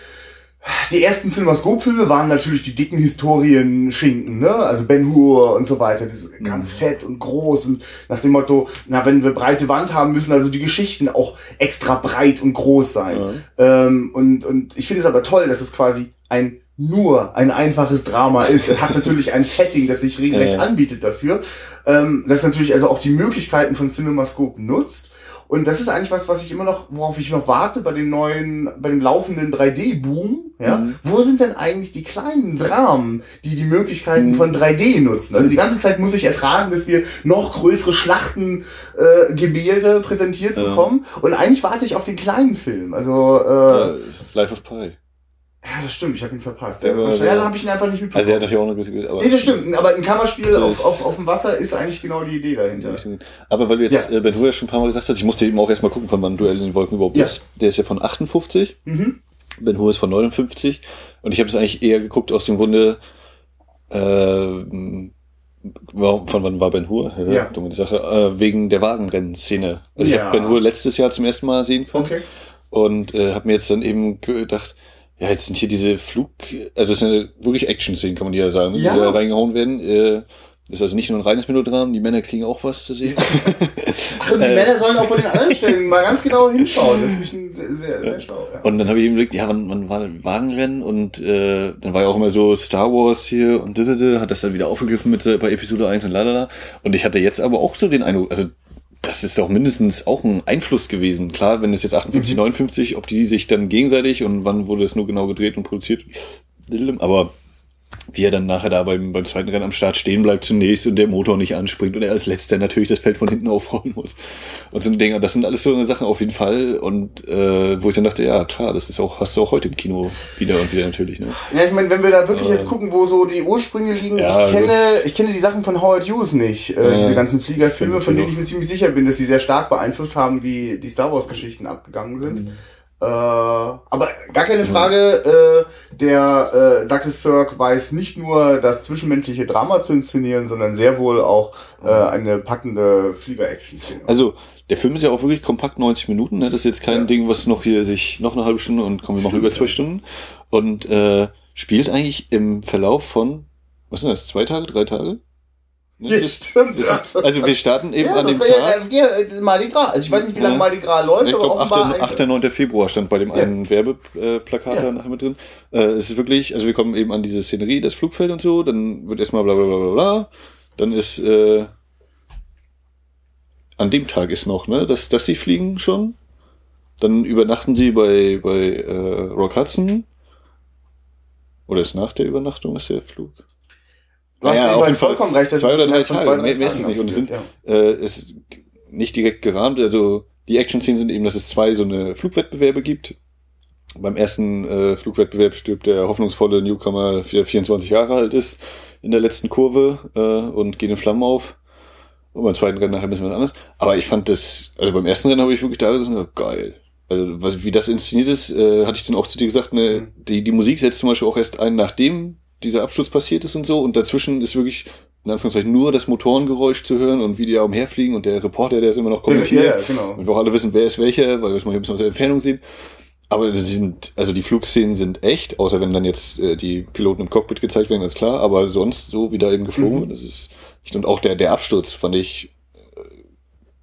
Die ersten CinemaScope-Filme waren natürlich die dicken Historien-Schinken, ne? Also Ben Hur und so weiter. Das ist ganz fett und groß und nach dem Motto, na, wenn wir breite Wand haben, müssen also die Geschichten auch extra breit und groß sein. Ähm, und, und ich finde es aber toll, dass es quasi ein nur ein einfaches Drama ist. Es hat natürlich ein Setting, das sich regelrecht Ja. anbietet dafür. Ähm, das natürlich also auch die Möglichkeiten von CinemaScope nutzt. Und das ist eigentlich was, was ich immer noch, worauf ich noch warte bei dem neuen, bei dem laufenden 3D-Boom. Ja, Mhm. wo sind denn eigentlich die kleinen Dramen, die die Möglichkeiten Mhm. von 3D nutzen? Also die ganze Zeit muss ich ertragen, dass wir noch größere Schlachten, äh, präsentiert Ja. bekommen. Und eigentlich warte ich auf den kleinen Film. Also äh, Ja, Life of Pi. Ja, das stimmt, ich habe ihn verpasst. Der Ja, war- wahrscheinlich der- habe ich ihn einfach nicht mitbekommen. Also er hat natürlich auch eine gute, aber nee, das stimmt, aber ein Kammerspiel auf, auf, auf dem Wasser ist eigentlich genau die Idee dahinter. Aber weil du jetzt Ja. äh, Ben Hur ja schon ein paar Mal gesagt hast, ich musste eben auch erstmal gucken, von wann Duell in den Wolken überhaupt Ja. ist. Der ist ja von 58. Mhm. Ben Hur ist von 59. Und ich habe es eigentlich eher geguckt aus dem Grunde, äh, von wann war Ben Hur? Ja. Dumme Sache. Äh, wegen der Wagenrennszene. Also ich Ja. habe Ben Hur letztes Jahr zum ersten Mal sehen können. Okay. Und äh, habe mir jetzt dann eben gedacht, ja, jetzt sind hier diese Flug, also es sind wirklich Action-Szenen, kann man ja sagen, Ja. die da reingehauen werden. Äh, ist also nicht nur ein reines Melodram, die Männer kriegen auch was zu sehen. Ach, und die Äh. Männer sollen auch bei den anderen Stellen mal ganz genau hinschauen. Das ist mich ein sehr, sehr, sehr schlau. Ja. Und dann habe ich eben überlegt, ja, wann, wann war Wagenrennen und äh, dann war ja auch immer so Star Wars hier und didede, hat das dann wieder aufgegriffen mit bei Episode 1 und lalala. Und ich hatte jetzt aber auch so den Eindruck, also das ist doch mindestens auch ein Einfluss gewesen. Klar, wenn es jetzt 58, 59, ob die sich dann gegenseitig und wann wurde es nur genau gedreht und produziert, aber wie er dann nachher da beim, beim zweiten Rennen am Start stehen bleibt zunächst und der Motor nicht anspringt und er als letzter natürlich das Feld von hinten aufrollen muss. Und so ein Dinger, das sind alles so eine Sachen auf jeden Fall. Und äh, wo ich dann dachte, ja klar, das ist auch, hast du auch heute im Kino wieder und wieder natürlich. Ne? Ja, ich meine, wenn wir da wirklich jetzt gucken, wo so die Ursprünge liegen, Ja, ich kenne, ich kenne die Sachen von Howard Hughes nicht, äh, diese ganzen Fliegerfilme, von denen Stimmt, ich mir ziemlich sicher bin, dass sie sehr stark beeinflusst haben, wie die Star Wars Geschichten abgegangen sind. Äh, aber gar keine Frage, äh, der äh, Douglas Sirk weiß nicht nur das zwischenmenschliche Drama zu inszenieren, sondern sehr wohl auch äh, eine packende Flieger-Action-Szene. Also der Film ist ja auch wirklich kompakt 90 Minuten. Ne? Das ist jetzt kein Ja. Ding, was noch hier sich noch eine halbe Stunde und kommen wir noch über zwei ja. Stunden. Und äh, spielt eigentlich im Verlauf von, was sind das, zwei Tage, drei Tage? Ne? Ja, stimmt. Ist, also wir starten eben ja, an dem Tag. Ja, ja, Mardi Gras. Also ich weiß nicht, wie lange Mardi Gras läuft, ich aber glaub, 8. 8. 9. Februar stand bei dem einen Werbeplakat da nachher mit drin. Äh, es ist wirklich, also wir kommen eben an diese Szenerie, das Flugfeld und so, dann wird erstmal bla bla bla bla bla. Dann ist äh, an dem Tag ist noch, ne, dass, dass sie fliegen schon. Dann übernachten sie bei, bei äh, Rock Hudson. Oder ist nach der Übernachtung ist der Flug? Du hast naja, auf jeden Fall vollkommen recht. Das zwei oder drei Tage, mehr, mehr ist es nicht. Und es sind, ja. äh, ist nicht direkt gerahmt. Also die Action-Szenen sind eben, dass es zwei so eine Flugwettbewerbe gibt. Beim ersten äh, Flugwettbewerb stirbt der hoffnungsvolle Newcomer, der 24 Jahre alt ist, in der letzten Kurve äh, und geht in Flammen auf. Und beim zweiten Rennen nachher ein bisschen was anderes. Aber ich fand das, also beim ersten Rennen habe ich wirklich da gesagt, geil. Also was, wie das inszeniert ist, äh, hatte ich dann auch zu dir gesagt, ne, mhm. die, die Musik setzt zum Beispiel auch erst ein, nachdem dieser Absturz passiert ist und so. Und dazwischen ist wirklich, in Anführungszeichen, nur das Motorengeräusch zu hören und wie die da umherfliegen und der Reporter, der ist immer noch kommentiert. Ja, ja, genau. Und wir auch alle wissen, wer ist welcher, weil wir es mal ein bisschen aus der Entfernung sehen. Aber sie sind, also die Flugszenen sind echt, außer wenn dann jetzt äh, die Piloten im Cockpit gezeigt werden, ist klar. Aber sonst so wie da eben geflogen, mhm. das ist echt. Und auch der, der Absturz fand ich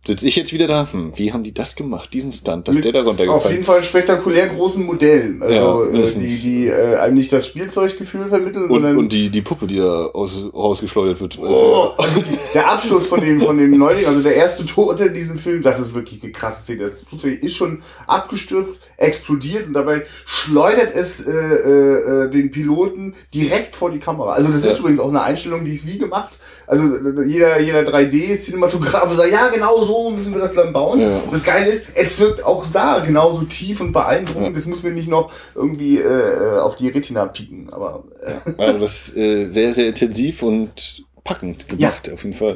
sitze ich jetzt wieder da, hm, wie haben die das gemacht, diesen Stunt, dass Mit der da runtergefallen Auf jeden Fall spektakulär großen Modellen, also ja, äh, die, die äh, einem nicht das Spielzeuggefühl vermitteln, und, sondern... Und die, die Puppe, die da aus, rausgeschleudert wird. Oh, also, der Absturz von dem, von dem Neuling, also der erste Tote in diesem Film, das ist wirklich eine krasse Szene. Das Flugzeug ist schon abgestürzt, explodiert und dabei schleudert es äh, äh, den Piloten direkt vor die Kamera. Also das ja. ist übrigens auch eine Einstellung, die ist wie gemacht also jeder, jeder 3D-Cinematograf sagt, ja, genau so müssen wir das dann bauen. Ja. Das Geile ist, es wirkt auch da genauso tief und beeindruckend. Ja. Das muss mir nicht noch irgendwie äh, auf die Retina pieken. Aber äh. also das ist äh, sehr, sehr intensiv und packend gemacht, ja. auf jeden Fall.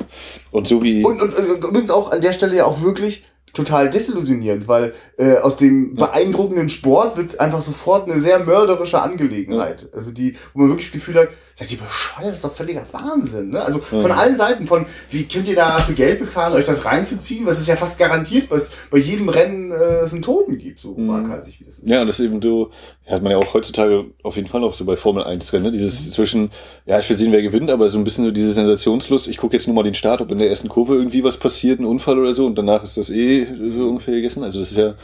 Und so wie. Und, und, und übrigens auch an der Stelle ja auch wirklich total desillusionierend, weil äh, aus dem beeindruckenden Sport wird einfach sofort eine sehr mörderische Angelegenheit. Also die, wo man wirklich das Gefühl hat, Seid ihr bescheuert? Das ist doch völliger Wahnsinn. Ne? Also von allen Seiten, von wie könnt ihr da für Geld bezahlen, euch das reinzuziehen? Was ist ja fast garantiert, was bei jedem Rennen äh, es einen Toten gibt, so mhm. waghalsig wie das ist. Ja, und das ist eben so, hat man ja auch heutzutage auf jeden Fall noch so bei Formel 1 Rennen, ne? dieses mhm. zwischen, ja, ich will sehen, wer gewinnt, aber so ein bisschen so diese Sensationslust, ich gucke jetzt nur mal den Start, ob in der ersten Kurve irgendwie was passiert, ein Unfall oder so, und danach ist das eh so ungefähr gegessen. Also das ist ja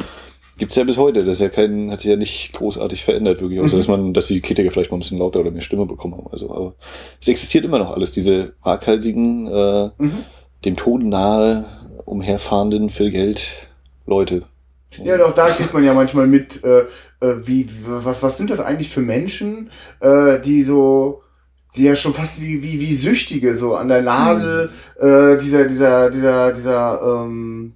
Gibt's ja bis heute. Das ist ja kein, hat sich ja nicht großartig verändert, wirklich. Außer, mhm. dass man, dass die Kritiker vielleicht mal ein bisschen lauter oder mehr Stimme bekommen haben. Also, aber es existiert immer noch alles. Diese waghalsigen, äh, mhm. dem Tod nahe, umherfahrenden, viel Geld Leute. Ja, und auch da kriegt man ja manchmal mit, äh, äh, wie, was, was sind das eigentlich für Menschen, äh, die so, die ja schon fast wie, wie, wie Süchtige so an der Nadel, mhm. äh, dieser, dieser, dieser, dieser, ähm,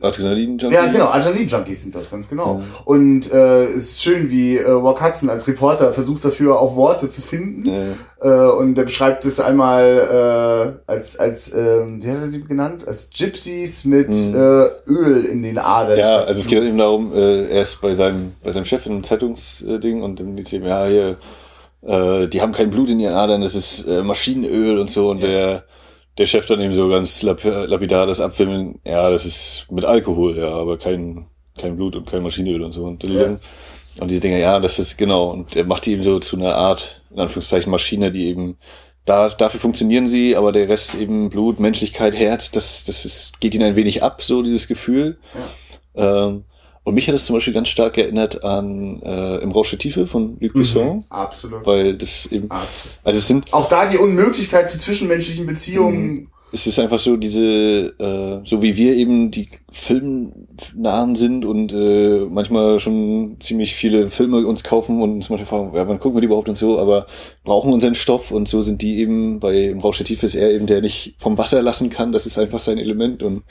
Adrenalin-Junkies? Ja, genau, Adrenalin-Junkies sind das, ganz genau. Ja. Und äh, es ist schön, wie äh, Walk Hudson als Reporter versucht dafür auch Worte zu finden. Ja. Äh, und er beschreibt es einmal äh, als, als ähm, wie hat er sie genannt? Als Gypsies mit mhm. äh, Öl in den Adern. Ja, also es geht eben darum, äh, er ist bei seinem, bei seinem Chef in einem Zeitungsding und dann geht es ihm, ja, hier, äh, die haben kein Blut in ihren Adern, das ist äh, Maschinenöl und so und ja. der der Chef dann eben so ganz lap lapidar das abfilmen, ja, das ist mit Alkohol, ja, aber kein, kein Blut und kein Maschinenöl und so. Und, ja. und diese Dinge, ja, das ist genau. Und er macht die eben so zu einer Art, in Anführungszeichen, Maschine, die eben, da, dafür funktionieren sie, aber der Rest eben Blut, Menschlichkeit, Herz, das, das ist, geht ihnen ein wenig ab, so dieses Gefühl. Ja. Ähm, und mich hat es zum Beispiel ganz stark erinnert an äh, Im Rausch der Tiefe von Luc mhm, Besson. Mhm, absolut. Weil das eben. Absolut. Also es sind. Auch da die Unmöglichkeit zu zwischenmenschlichen Beziehungen. Mhm es ist einfach so diese, äh, so wie wir eben die filmnahen sind und äh, manchmal schon ziemlich viele Filme uns kaufen und uns manchmal fragen, ja, wann gucken wir die überhaupt und so, aber brauchen unseren Stoff und so sind die eben, bei im Rausch der Tiefe ist er eben, der nicht vom Wasser lassen kann, das ist einfach sein Element und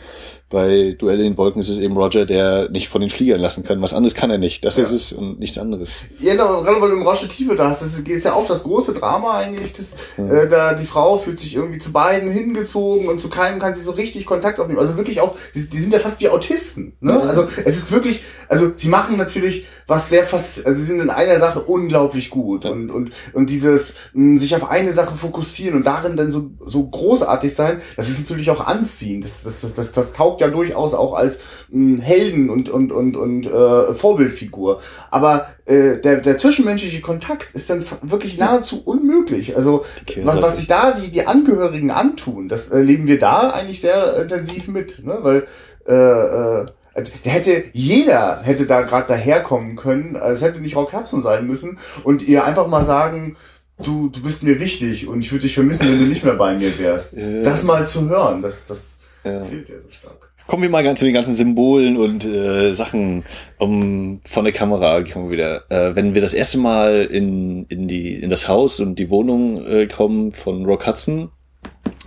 bei Duell in den Wolken ist es eben Roger, der nicht von den Fliegern lassen kann, was anderes kann er nicht, das ja. ist es und nichts anderes. Ja, genau, gerade weil du im Rausch Tiefe da hast, das ist ja auch das große Drama eigentlich, das, ja. äh, da die Frau fühlt sich irgendwie zu beiden hingezogen und zu keinem kann sie so richtig Kontakt aufnehmen, also wirklich auch, die, die sind ja fast wie Autisten, ne? Also es ist wirklich also sie machen natürlich was sehr fast, also sie sind in einer Sache unglaublich gut und und und dieses mh, sich auf eine Sache fokussieren und darin dann so so großartig sein, das ist natürlich auch anziehend. Das das das das, das taugt ja durchaus auch als mh, Helden und und und und äh, Vorbildfigur. Aber äh, der der zwischenmenschliche Kontakt ist dann wirklich nahezu unmöglich. Also was, was sich da die die Angehörigen antun, das erleben wir da eigentlich sehr intensiv mit, ne? weil äh, äh, also, der hätte, jeder hätte da gerade daherkommen können, es hätte nicht Rock Hudson sein müssen und ihr einfach mal sagen, du, du bist mir wichtig und ich würde dich vermissen, wenn du nicht mehr bei mir wärst. Ja. Das mal zu hören, das, das ja. fehlt ja so stark. Kommen wir mal ganz zu den ganzen Symbolen und äh, Sachen um, von der Kamera. Kommen wir wieder. Äh, wenn wir das erste Mal in, in, die, in das Haus und die Wohnung äh, kommen von Rock Hudson,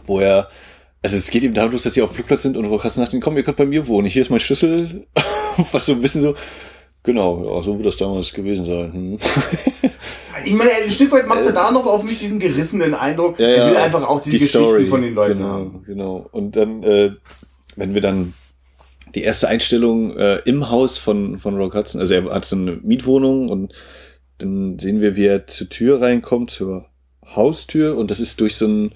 wo er also es geht eben darum, dass sie auf Flugplatz sind und hast nach komm, ihr könnt bei mir wohnen. Hier ist mein Schlüssel. Was so ein bisschen so. Genau, ja, so wird das damals gewesen sein. Hm. ich meine, ein Stück weit macht er da noch auf mich diesen gerissenen Eindruck. Ja, ja, er will einfach auch die, die Geschichten Story. von den Leuten genau, haben. Genau. Und dann, äh, wenn wir dann die erste Einstellung äh, im Haus von, von Rock Hudson, also er hat so eine Mietwohnung und dann sehen wir, wie er zur Tür reinkommt, zur Haustür und das ist durch so ein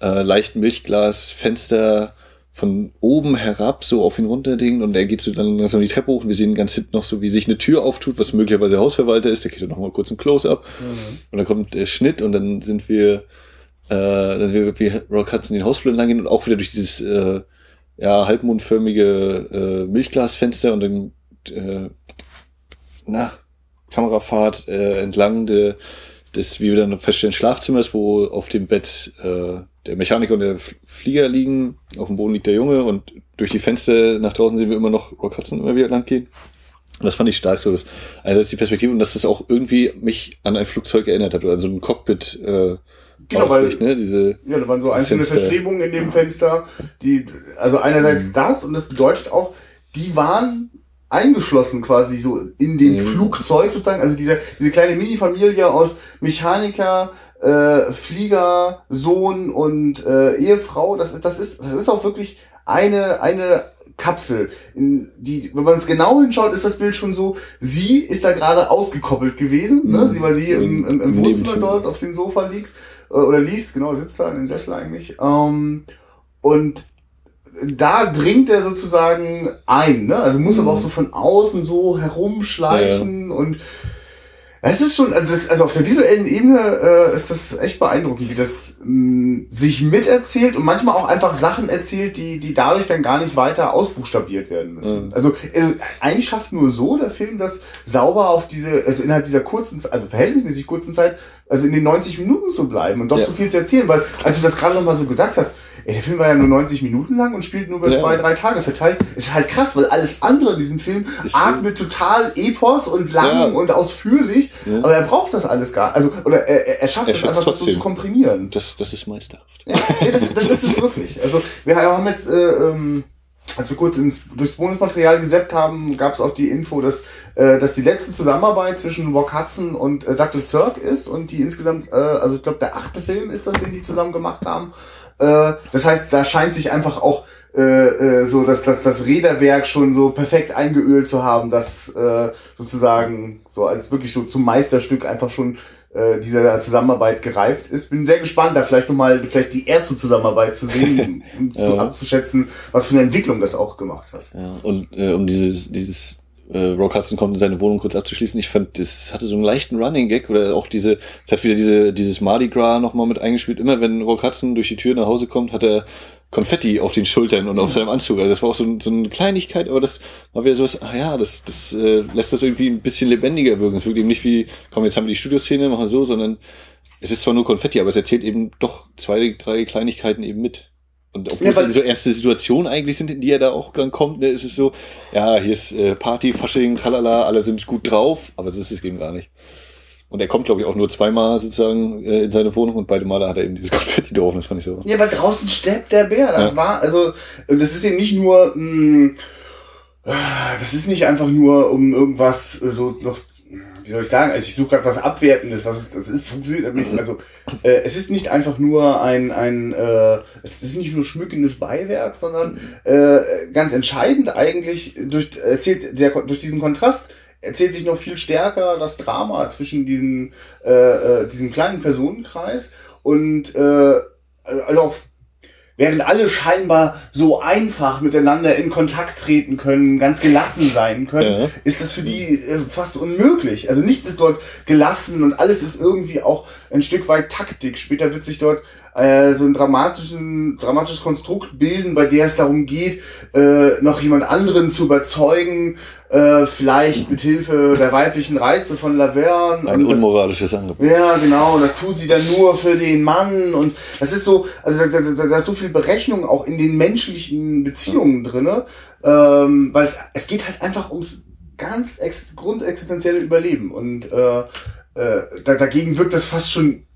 äh, leichten Milchglasfenster von oben herab so auf ihn runterdingen und er geht so dann langsam die Treppe hoch und wir sehen ganz hinten noch so, wie sich eine Tür auftut, was möglicherweise der Hausverwalter ist, der geht dann nochmal kurz ein Close-Up mhm. und dann kommt der Schnitt und dann sind wir, äh, dann sind wir wie Rock Hudson den Hausflur entlang gehen und auch wieder durch dieses äh, ja, halbmondförmige äh, Milchglasfenster und dann äh, na, Kamerafahrt äh, entlang der, des, wie wir dann feststellen, Schlafzimmers, wo auf dem Bett äh, der Mechaniker und der Flieger liegen, auf dem Boden liegt der Junge und durch die Fenster nach draußen sehen wir immer noch Rock Hudson immer wieder lang gehen. Das fand ich stark so, dass einerseits die Perspektive und dass das auch irgendwie mich an ein Flugzeug erinnert hat oder an so ein Cockpit äh, Genau, Aussicht, weil, ne? Diese ja, da waren so einzelne Fenster. Verstrebungen in dem Fenster, die, also einerseits mhm. das und das bedeutet auch, die waren eingeschlossen quasi so in dem mhm. Flugzeug sozusagen, also diese, diese kleine Mini-Familie aus Mechaniker, äh, Flieger, Sohn und äh, Ehefrau, das ist, das ist, das ist auch wirklich eine, eine Kapsel. In die, wenn man es genau hinschaut, ist das Bild schon so, sie ist da gerade ausgekoppelt gewesen, ne? Mhm. sie, weil sie im, im, im Wohnzimmer dort auf dem Sofa liegt, äh, oder liest, genau, sitzt da in dem Sessel eigentlich. Ähm, und da dringt er sozusagen ein, ne? Also muss mhm. aber auch so von außen so herumschleichen ja. und es ist schon, also, es, also auf der visuellen Ebene äh, ist das echt beeindruckend, wie das mh, mm, sich miterzählt und manchmal auch einfach Sachen erzählt, die, die dadurch dann gar nicht weiter ausbuchstabiert werden müssen. Mhm. Also äh, eigentlich schafft nur so der Film das sauber auf diese, also innerhalb dieser kurzen, also verhältnismäßig kurzen Zeit, also in den 90 Minuten zu bleiben und doch ja. so viel zu erzählen, weil als du das gerade nochmal so gesagt hast, ey, der Film war ja nur 90 Minuten lang und spielt nur über ja. zwei, drei Tage verteilt. Ist halt krass, weil alles andere in diesem Film ist atmet total Epos und lang ja. und ausführlich, ja. aber er braucht das alles gar Also, oder er, er schafft er es einfach, das so zu komprimieren. Das, das ist meisterhaft. Ja, das, das ist es wirklich. Also, wir haben jetzt, äh, ähm, als wir kurz ins, durchs Bonusmaterial geseppt haben, gab es auch die Info, dass, äh, dass die letzte Zusammenarbeit zwischen Rock Hudson und äh, Douglas Sirk ist und die insgesamt, äh, also ich glaube, der achte Film ist das, den die zusammen gemacht haben. Äh, das heißt, da scheint sich einfach auch äh, äh, so dass das, das Räderwerk schon so perfekt eingeölt zu haben, dass äh, sozusagen so als wirklich so zum Meisterstück einfach schon äh, diese Zusammenarbeit gereift ist. Bin sehr gespannt, da vielleicht nochmal vielleicht die erste Zusammenarbeit zu sehen, um ja. so abzuschätzen, was für eine Entwicklung das auch gemacht hat. Ja, und äh, um dieses, dieses äh, Rock Hudson kommt in seine Wohnung kurz abzuschließen. Ich fand, das hatte so einen leichten Running Gag oder auch diese, es hat wieder diese, dieses Mardi Gras nochmal mit eingespielt. Immer wenn Rock Hudson durch die Tür nach Hause kommt, hat er Konfetti auf den Schultern und auf seinem Anzug. Also das war auch so, so eine Kleinigkeit, aber das war wieder so was, ah ja, das, das äh, lässt das irgendwie ein bisschen lebendiger wirken. Es wirkt eben nicht wie, komm, jetzt haben wir die Studioszene, machen so, sondern es ist zwar nur Konfetti, aber es erzählt eben doch zwei, drei Kleinigkeiten eben mit. Und obwohl ja, es so ernste Situationen eigentlich sind, in die er da auch dann kommt, ne, ist es so, ja, hier ist äh, Party, Fasching, tralala, alle sind gut drauf, aber das ist es eben gar nicht. Und er kommt, glaube ich, auch nur zweimal sozusagen äh, in seine Wohnung und beide Male hat er eben dieses Konfetti drauf. Das fand ich so. Ja, weil draußen stirbt der Bär. Das ja. war, also, das ist eben nicht nur, mh, hm, das ist nicht einfach nur, um irgendwas so noch wie soll ich sagen, also ich suche gerade was Abwertendes, was ist, das ist, funktioniert nicht, also äh, es ist nicht einfach nur ein, ein äh, es ist nicht nur schmückendes Beiwerk, sondern äh, ganz entscheidend eigentlich durch, erzählt der, durch diesen Kontrast erzählt sich noch viel stärker das Drama zwischen diesen, äh, äh, diesem kleinen Personenkreis und äh, also auch während alle scheinbar so einfach miteinander in Kontakt treten können, ganz gelassen sein können, ja. ist das für die äh, fast unmöglich. Also nichts ist dort gelassen und alles ist irgendwie auch ein Stück weit Taktik. Später wird sich dort äh, so ein dramatischen, dramatisches Konstrukt bilden, bei der es darum geht, äh, noch jemand anderen zu überzeugen, äh, vielleicht mit Hilfe der weiblichen Reize von Laverne. Ein unmoralisches Angebot. Ja, genau. Und das tut sie dann nur für den Mann. Und das ist so, also da, da, da ist so viel Berechnung auch in den menschlichen Beziehungen drinne, ähm, weil es, es geht halt einfach ums ganz ex grundexistenzielle Überleben. Und äh, äh, da, dagegen wirkt das fast schon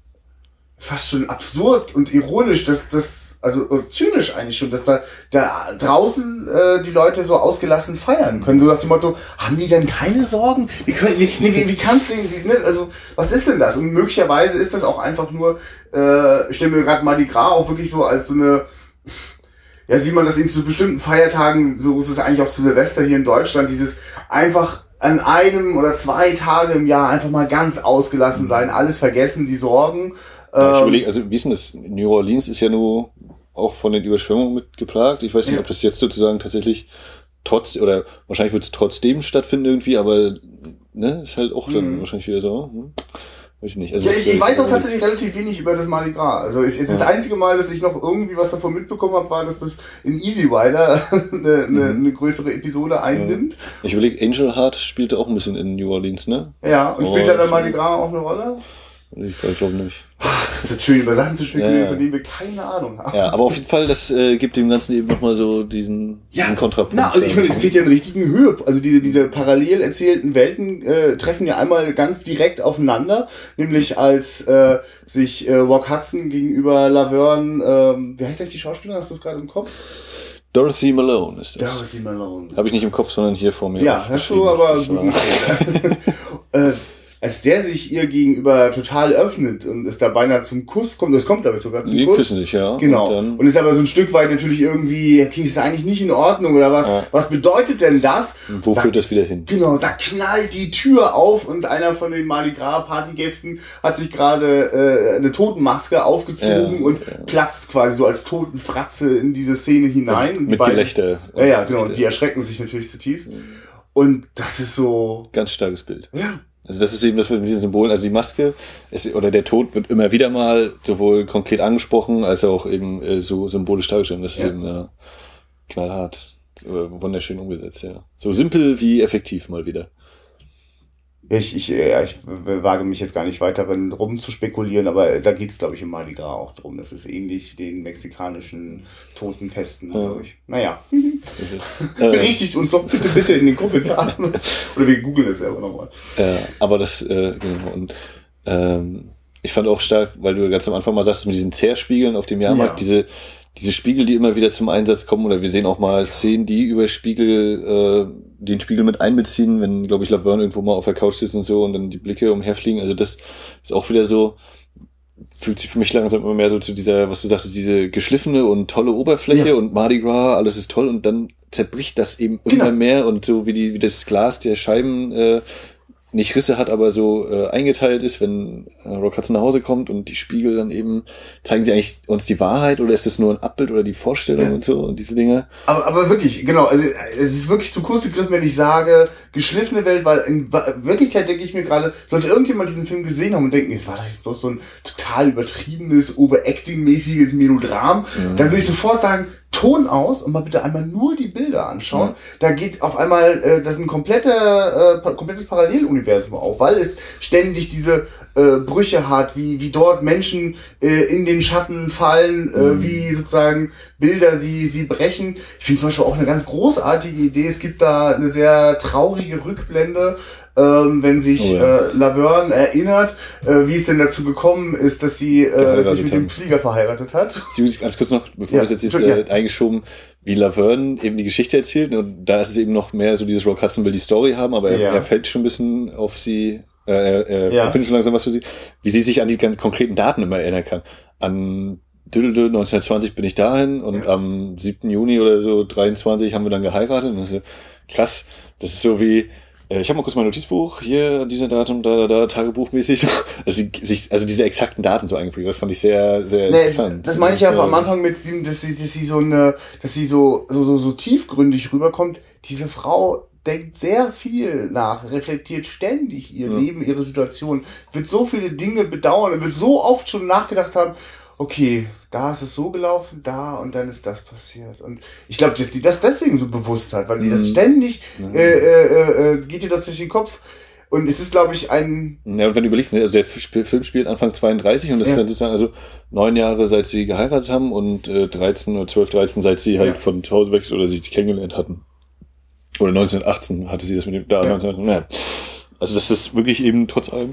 fast schon absurd und ironisch, dass das, also zynisch eigentlich schon, dass da, da draußen äh, die Leute so ausgelassen feiern können. So nach dem Motto, haben die denn keine Sorgen? Wie, können, wie, wie, wie kannst du, wie, ne? also was ist denn das? Und möglicherweise ist das auch einfach nur, äh, ich stelle mir gerade mal die Gras auch wirklich so als so eine, ja, wie man das eben zu bestimmten Feiertagen, so ist es eigentlich auch zu Silvester hier in Deutschland, dieses einfach an einem oder zwei Tage im Jahr einfach mal ganz ausgelassen sein, alles vergessen, die Sorgen ja, ich ähm, überlege, also wie ist denn das? New Orleans ist ja nur auch von den Überschwemmungen mit geplagt. Ich weiß nicht, ja. ob das jetzt sozusagen tatsächlich trotz, oder wahrscheinlich wird es trotzdem stattfinden irgendwie, aber ne, ist halt auch dann mhm. wahrscheinlich wieder so. Hm? Weiß ich nicht. Also ja, ich, ich weiß auch tatsächlich relativ wenig über das Mardi Gras. Also es ist ja. das einzige Mal, dass ich noch irgendwie was davon mitbekommen habe, war, dass das in Easy Rider eine, eine, mhm. eine größere Episode einnimmt. Ich überlege, Angel Heart spielte auch ein bisschen in New Orleans, ne? Ja, und oh, spielt da der Mardi Gras auch eine Rolle? Ich glaube nicht. Das ist schön, über Sachen zu spekulieren, ja, von denen wir keine Ahnung haben. Ja, aber auf jeden Fall, das äh, gibt dem Ganzen eben nochmal so diesen, ja, diesen Kontrapunkt. Na, also ich meine, es kriegt ja einen richtigen Höhepunkt. Also diese, diese parallel erzählten Welten äh, treffen ja einmal ganz direkt aufeinander, nämlich als äh, sich äh, Rock Hudson gegenüber Laverne, äh, wie heißt eigentlich die Schauspielerin, hast du es gerade im Kopf? Dorothy Malone ist das. Dorothy Malone. Habe ich nicht im Kopf, sondern hier vor mir. Ja, hast du aber äh, als der sich ihr gegenüber total öffnet und es da beinahe zum Kuss kommt, das kommt glaube ich sogar zum Die Kuss. küssen sich, ja. Genau. Und, und ist aber so ein Stück weit natürlich irgendwie, okay, ist eigentlich nicht in Ordnung oder was, ja. was bedeutet denn das? Und wo da, führt das wieder hin? Genau, da knallt die Tür auf und einer von den Mardi Gras Partygästen hat sich gerade äh, eine Totenmaske aufgezogen ja, und ja. platzt quasi so als Totenfratze in diese Szene hinein. Mit, mit Gelächter. Ja, ja, genau. Und die erschrecken sich natürlich zutiefst. Und das ist so. Ganz starkes Bild. Ja. Also das ist eben das mit diesen Symbolen. Also die Maske ist, oder der Tod wird immer wieder mal sowohl konkret angesprochen, als auch eben äh, so symbolisch dargestellt. Das ist ja. eben äh, knallhart, äh, wunderschön umgesetzt, ja. So simpel wie effektiv mal wieder. Ich, ich, ja, ich wage mich jetzt gar nicht weiter rum zu spekulieren, aber da geht's glaube ich, im Mardi Gras auch drum. Das ist ähnlich den mexikanischen Totenfesten, ja. glaube ich. Naja. Berichtigt uns doch bitte, bitte in den Kommentaren. Oder wir googeln es selber nochmal. Ja, aber das, äh, genau. Und ähm, ich fand auch stark, weil du ganz am Anfang mal sagst, mit diesen Zerspiegeln auf dem Jahrmarkt, ja. diese diese Spiegel, die immer wieder zum Einsatz kommen, oder wir sehen auch mal Szenen, die über Spiegel, äh, den Spiegel mit einbeziehen, wenn, glaube ich, Laverne irgendwo mal auf der Couch sitzt und so und dann die Blicke umherfliegen. Also das ist auch wieder so, fühlt sich für mich langsam immer mehr so zu dieser, was du sagst, diese geschliffene und tolle Oberfläche ja. und Mardi Gras, alles ist toll und dann zerbricht das eben genau. immer mehr und so wie die, wie das Glas der Scheiben äh, nicht Risse hat, aber so äh, eingeteilt ist, wenn äh, Rock Hudson nach Hause kommt und die Spiegel dann eben, zeigen sie eigentlich uns die Wahrheit oder ist es nur ein Abbild oder die Vorstellung ja. und so und diese Dinge? Aber, aber wirklich, genau, also es ist wirklich zu kurz gegriffen, wenn ich sage, geschliffene Welt, weil in Wirklichkeit denke ich mir gerade, sollte irgendjemand diesen Film gesehen haben und denken, es war doch jetzt bloß so ein total übertriebenes, overacting-mäßiges Melodram, ja. dann würde ich sofort sagen, Ton aus und mal bitte einmal nur die Bilder anschauen. Ja. Da geht auf einmal äh, das ist ein kompletter, äh, komplettes Paralleluniversum auf, weil es ständig diese äh, Brüche hat, wie, wie dort Menschen äh, in den Schatten fallen, äh, mhm. wie sozusagen Bilder sie, sie brechen. Ich finde zum Beispiel auch eine ganz großartige Idee. Es gibt da eine sehr traurige Rückblende ähm, wenn sich oh ja. äh, Laverne erinnert, äh, wie es denn dazu gekommen ist, dass sie äh, sich mit dem Flieger verheiratet hat. Sie muss ganz kurz noch, bevor ja, das jetzt ist, äh, eingeschoben, wie Laverne eben die Geschichte erzählt. Und da ist es eben noch mehr so dieses Rock Hudson will die Story haben, aber er, ja. er fällt schon ein bisschen auf sie äh, äh, Ja. empfinde schon langsam was für sie, wie sie sich an die ganz konkreten Daten immer erinnern kann. An Düdeldü 1920 bin ich dahin und am 7. Juni oder so 23 haben wir dann geheiratet. Und das ist so, krass, das ist so wie, äh, ich habe mal kurz mein Notizbuch, hier an diesem Datum, da, da, da, tagebuchmäßig. So. Also, sich, also diese exakten Daten so eingepflegt, das fand ich sehr, sehr Nee, es, interessant. das meine ich ja auch am Anfang mit, dass sie, dass sie so eine, dass sie so, so, so, so tiefgründig rüberkommt. Diese Frau denkt sehr viel nach, reflektiert ständig ihr Ja. Leben, ihre Situation, wird so viele Dinge bedauern und wird so oft schon nachgedacht haben, okay, da ist es so gelaufen, da und dann ist das passiert. Und ich glaube, dass die das deswegen so bewusst hat, weil die das Mhm. ständig, äh, äh, äh, geht ihr das durch den Kopf. Und es ist, glaube ich, ein, Ja, und wenn du überlegst, ne, also der Film spielt Anfang 32 und das ist Ja. dann sozusagen also neun Jahre, seit sie geheiratet haben und äh, 13 oder 12, 13, seit sie halt Ja. von zu Hause weg ist oder sich kennengelernt hatten. Oder 1918 hatte sie das mit dem, da, Ja. 19, ja. Also, das wirklich eben trotz allem,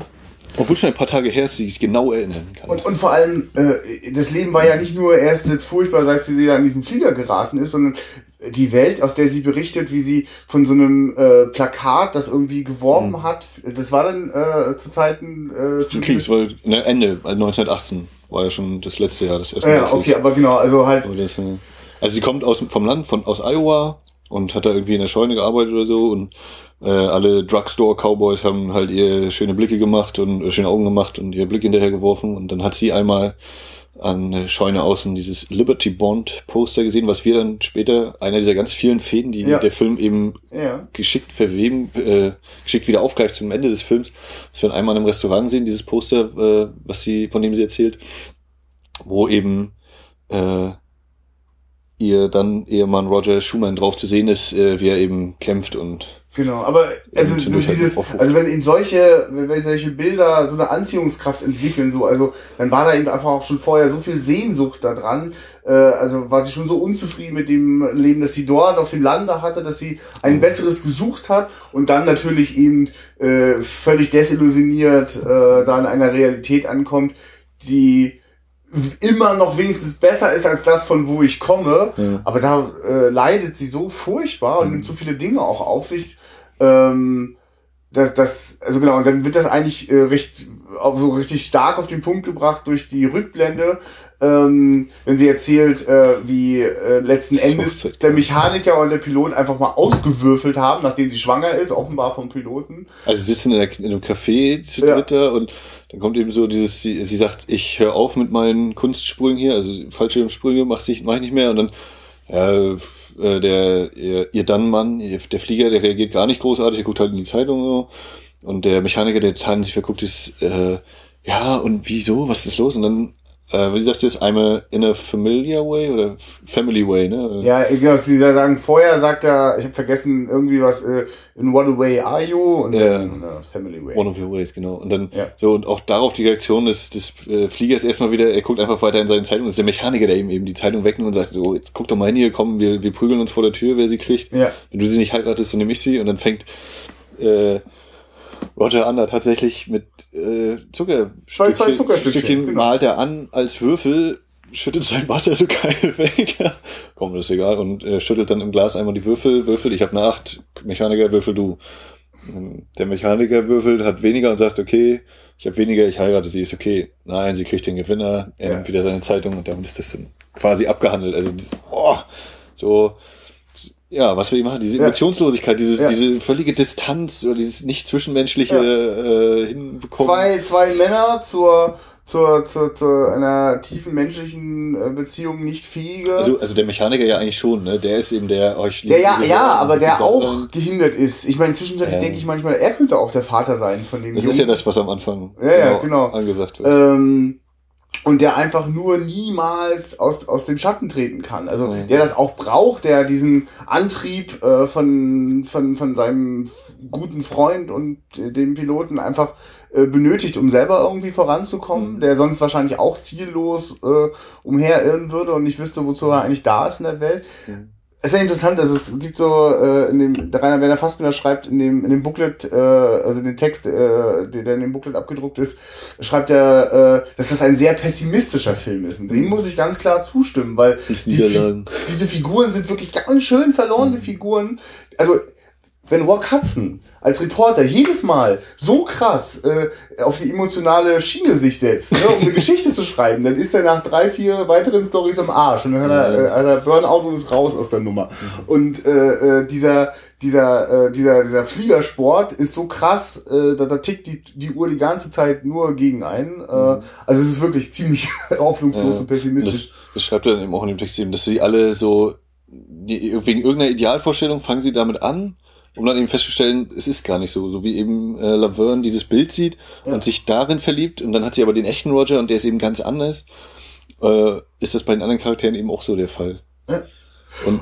obwohl schon ein paar Tage her ist, sie sich genau erinnern kann. Und, und vor allem, äh, das Leben war ja nicht nur erst jetzt furchtbar, seit sie da in diesen Flieger geraten ist, sondern die Welt, aus der sie berichtet, wie sie von so einem äh, Plakat, das irgendwie geworben hat, das war dann äh, zu Zeiten äh, zu Kriegs war ne, Ende, also 1918 war ja schon das letzte Jahr des Ersten Ja, Weltkriegs. okay, aber genau, also halt, das, äh, also sie kommt aus vom Land, von aus Iowa und hat da irgendwie in der Scheune gearbeitet oder so und äh, alle Drugstore-Cowboys haben halt ihr schöne Blicke gemacht und äh, schöne Augen gemacht und ihr Blick hinterher geworfen und dann hat sie einmal an der Scheune außen dieses Liberty Bond Poster gesehen, was wir dann später, einer dieser ganz vielen Fäden, die Ja. der Film eben ja. geschickt verweben, äh, geschickt wieder aufgreift zum Ende des Films, dass wir dann einmal im Restaurant sehen, dieses Poster, äh, was sie, von dem sie erzählt, wo eben äh, ihr dann Ehemann Roger Schumann drauf zu sehen ist, äh, wie er eben kämpft und Genau, aber also so durch dieses, also wenn eben solche, wenn solche Bilder so eine Anziehungskraft entwickeln, so, also dann war da eben einfach auch schon vorher so viel Sehnsucht da dran, äh, also war sie schon so unzufrieden mit dem Leben, das sie dort auf dem Lande hatte, dass sie ein besseres gesucht hat und dann natürlich eben äh, völlig desillusioniert äh, da in einer Realität ankommt, die immer noch wenigstens besser ist als das, von wo ich komme. Ja. Aber da äh, leidet sie so furchtbar und nimmt so viele Dinge auch auf sich. Ähm, das, das, also genau, und dann wird das eigentlich äh, recht, so richtig stark auf den Punkt gebracht durch die Rückblende, ähm, wenn sie erzählt, äh, wie äh, letzten Endes der. Mechaniker und der Pilot einfach mal ausgewürfelt haben, nachdem sie schwanger ist, offenbar vom Piloten. also sie sitzen in, der, in einem Café zu Ja. dritt da und dann kommt eben so dieses, sie, sie sagt, ich höre auf mit meinen Kunstsprüngen hier, also Fallschirmsprünge mache ich, mach ich nicht mehr und dann ja, äh, der ihr, ihr Dann-Mann, der Flieger, der reagiert gar nicht großartig, der guckt halt in die Zeitung so. Und der Mechaniker, der total in sich verguckt ist, äh, ja und wieso, was ist los? Und dann äh, wie sagst du das, I'm in a familiar way oder family way, ne? Ja, genau, sie sagen, vorher sagt er, ich habe vergessen, irgendwie was, äh, in what way are you? Und Ja. dann äh, Family Way. One of your ways, genau. Und dann Ja. so und auch darauf die Reaktion des, des äh, Fliegers erstmal wieder, er guckt einfach weiter in seine Zeitung. Das ist der Mechaniker, der ihm eben die Zeitung wegnimmt und sagt, so, jetzt guck doch mal hin hier, komm, wir, wir prügeln uns vor der Tür, wer sie kriegt. Ja. Wenn du sie nicht heiratest, dann nehme ich sie. Und dann fängt äh, Roger da tatsächlich mit äh, Zucker Zwei- zwei Zuckerstückchen, genau. malt er an als Würfel, schüttet sein Wasser so geil weg. Komm, das ist egal. Und äh, schüttelt dann im Glas einmal die Würfel, würfel, ich habe eine Acht, Mechaniker, würfel du. Der Mechaniker würfelt, hat weniger und sagt, okay, ich habe weniger, ich heirate sie, ist okay. Nein, sie kriegt den Gewinner, er Ja. nimmt wieder seine Zeitung und damit ist das dann quasi abgehandelt. Also oh, so, ja, was wir hier machen, diese Ja. Emotionslosigkeit, dieses, Ja. diese völlige Distanz oder dieses nicht zwischenmenschliche Ja. äh, hinbekommen. Zwei, zwei Männer zur, zur, zur, zu einer tiefen menschlichen äh, Beziehung nicht fähige. Also, also der Mechaniker ja eigentlich schon, ne? Der ist eben der euch der ja, ja, aber der gesagt auch gehindert ist. Ich meine, zwischenzeitlich Ja. denke ich manchmal, er könnte auch der Vater sein von dem Das Jungen. ist ja das, was am Anfang Ja, ja, genau. angesagt wird. ähm, und der einfach nur niemals aus, aus dem Schatten treten kann. Also Mhm. der das auch braucht, der diesen Antrieb äh, von, von, von seinem guten Freund und äh, dem Piloten einfach äh, benötigt, um selber irgendwie voranzukommen, Mhm. der sonst wahrscheinlich auch ziellos äh, umherirren würde und nicht wüsste, wozu er eigentlich da ist in der Welt. Mhm. Es ist ja interessant, also es gibt so, äh, in dem, der Rainer Werner Fassbinder schreibt in dem, in dem Booklet, äh, also den Text, äh, der, der in dem Booklet abgedruckt ist, schreibt er, äh, dass das ein sehr pessimistischer Film ist. Und dem muss ich ganz klar zustimmen, weil die diese Figuren sind wirklich ganz schön verlorene Figuren. Also, wenn Rock Hudson als Reporter jedes Mal so krass äh, auf die emotionale Schiene sich setzt, ne, um eine Geschichte zu schreiben, dann ist er nach drei, vier weiteren Stories am Arsch und dann hat er, äh, hat er Burnout und ist raus aus der Nummer. Und äh, äh, dieser dieser, äh, dieser, dieser Fliegersport ist so krass, äh, da, da tickt die, die Uhr die ganze Zeit nur gegen einen. Äh, also es ist wirklich ziemlich hoffnungslos und pessimistisch. Das, das schreibt er dann eben auch in dem Text eben, dass sie alle so, die, wegen irgendeiner Idealvorstellung fangen sie damit an, um dann eben festzustellen, es ist gar nicht so. So wie eben äh, Laverne dieses Bild sieht Ja. und sich darin verliebt und dann hat sie aber den echten Roger und der ist eben ganz anders. Äh, ist das bei den anderen Charakteren eben auch so der Fall. Ja. Und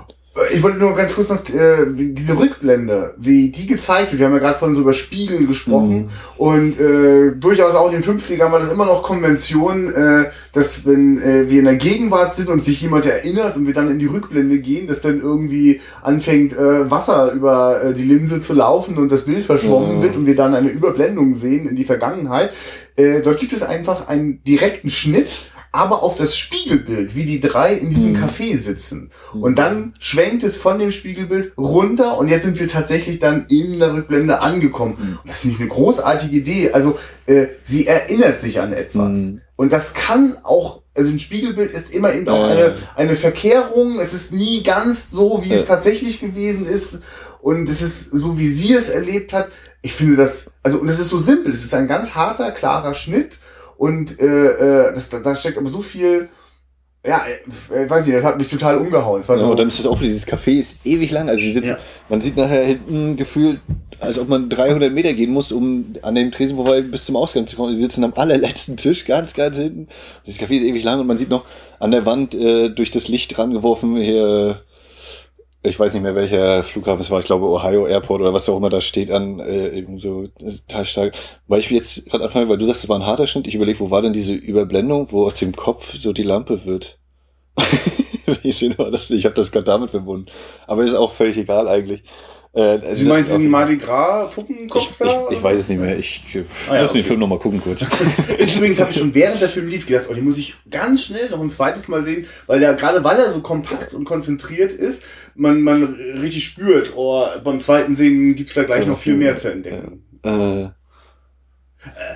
Ich wollte nur ganz kurz noch äh, diese Rückblende, wie die gezeigt wird. Wir haben ja gerade vorhin so über Spiegel gesprochen und äh, durchaus auch in den 50ern war das immer noch Konvention, äh, dass wenn äh, wir in der Gegenwart sind und sich jemand erinnert und wir dann in die Rückblende gehen, dass dann irgendwie anfängt äh, Wasser über äh, die Linse zu laufen und das Bild verschwommen Mhm. wird und wir dann eine Überblendung sehen in die Vergangenheit. Äh, dort gibt es einfach einen direkten Schnitt aber auf das Spiegelbild, wie die drei in diesem Café sitzen. Und dann schwenkt es von dem Spiegelbild runter und jetzt sind wir tatsächlich dann in der Rückblende angekommen. Und das finde ich eine großartige Idee. Also äh, sie erinnert sich an etwas. Mhm. Und das kann auch, also ein Spiegelbild ist immer eben auch eine, eine Verkehrung. Es ist nie ganz so, wie es Ja. tatsächlich gewesen ist. Und es ist so, wie sie es erlebt hat. Ich finde das, also, und es ist so simpel. Es ist ein ganz harter, klarer Schnitt. Und äh, äh, das, da, da steckt aber so viel, ja, äh, weiß ich, das hat mich total umgehauen. Es war Ja, so, und dann ist das auch wieder, dieses Café ist ewig lang. Also sie sitzen, Ja. man sieht nachher hinten gefühlt, als ob man 300 Meter gehen muss, um an dem Tresen vorbei bis zum Ausgang zu kommen. Sie sitzen am allerletzten Tisch, ganz, ganz hinten. Das Café ist ewig lang und man sieht noch an der Wand äh, durch das Licht rangeworfen hier, ich weiß nicht mehr welcher Flughafen es war, ich glaube Ohio Airport oder was auch immer da steht an äh, eben so äh, total stark. Weil ich jetzt gerade anfange, weil du sagst, es war ein harter Schnitt, ich überlege, wo war denn diese Überblendung, wo aus dem Kopf so die Lampe wird. ich sehe nur das, ich habe das gerade damit verbunden. Aber ist auch völlig egal eigentlich. Äh, Sie meinen diesen Mardi Gras ich, Puppenkopf ich, da? ich weiß es nicht mehr. Ich äh, Ah ja, muss den okay. Film noch mal gucken kurz. Übrigens habe ich schon während der Film lief gedacht, oh, den muss ich ganz schnell noch ein zweites Mal sehen, weil der gerade weil er so kompakt und konzentriert ist, man, man richtig spürt, oh, beim zweiten Sehen gibt's da gleich noch viel mehr zu entdecken. äh,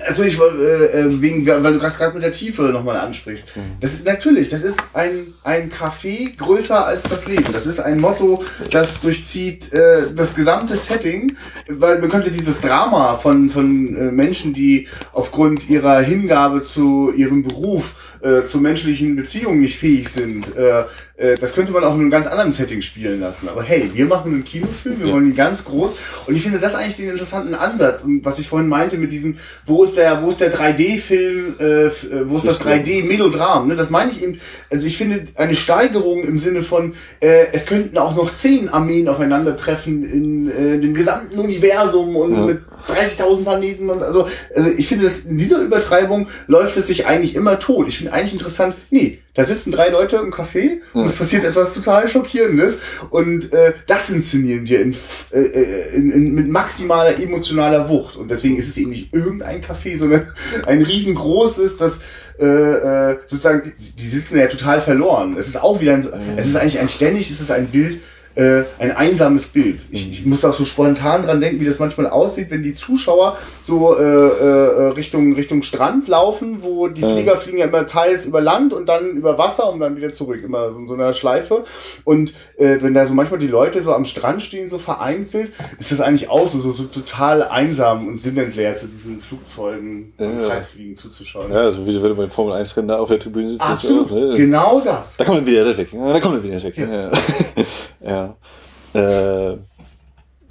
Also ich äh, äh, wegen, weil du das gerade mit der Tiefe nochmal ansprichst. Das ist natürlich, das ist ein, ein Café größer als das Leben. Das ist ein Motto, das durchzieht äh, das gesamte Setting, weil man könnte dieses Drama von, von äh, Menschen, die aufgrund ihrer Hingabe zu ihrem Beruf äh, zu menschlichen Beziehungen nicht fähig sind, äh, das könnte man auch in einem ganz anderen Setting spielen lassen. Aber hey, wir machen einen Kinofilm, wir Ja. wollen ihn ganz groß. Und ich finde das eigentlich den interessanten Ansatz. Und was ich vorhin meinte mit diesem, wo ist der, wo ist der 3D-Film, äh, äh, wo ist das Das stimmt. 3D-Melodram? Ne? Das meine ich eben. Also ich finde eine Steigerung im Sinne von, äh, es könnten auch noch zehn Armeen aufeinandertreffen in äh, dem gesamten Universum und Ja. mit 30.000 Planeten und also, also ich finde, dass in dieser Übertreibung läuft es sich eigentlich immer tot. Ich finde eigentlich interessant, nee, da sitzen drei Leute im Café und es passiert etwas total Schockierendes. Und äh, das inszenieren wir in, äh, äh, in, in, mit maximaler emotionaler Wucht. Und deswegen ist es eben nicht irgendein Café, sondern ein riesengroßes, das äh, äh, sozusagen, die sitzen ja total verloren. Es ist auch wieder ein, es ist eigentlich ein ständig, es ist ein Bild, äh, ein einsames Bild. Ich, ich muss auch so spontan dran denken, wie das manchmal aussieht, wenn die Zuschauer so äh, äh, Richtung, Richtung Strand laufen, wo die Flieger fliegen ja immer teils über Land und dann über Wasser und dann wieder zurück, immer so in so einer Schleife. Und äh, wenn da so manchmal die Leute so am Strand stehen, so vereinzelt, ist das eigentlich auch so, so, so total einsam und sinnentleert, zu diesen Flugzeugen Ja. Kreisfliegen zuzuschauen. ja, so wie wenn du beim Formel 1 Rennen da auf der Tribüne sitzt. Absolut, So, ne? genau das. Da kommt er wieder weg. Ja, da kommt er wieder weg. Ja. ja. Äh,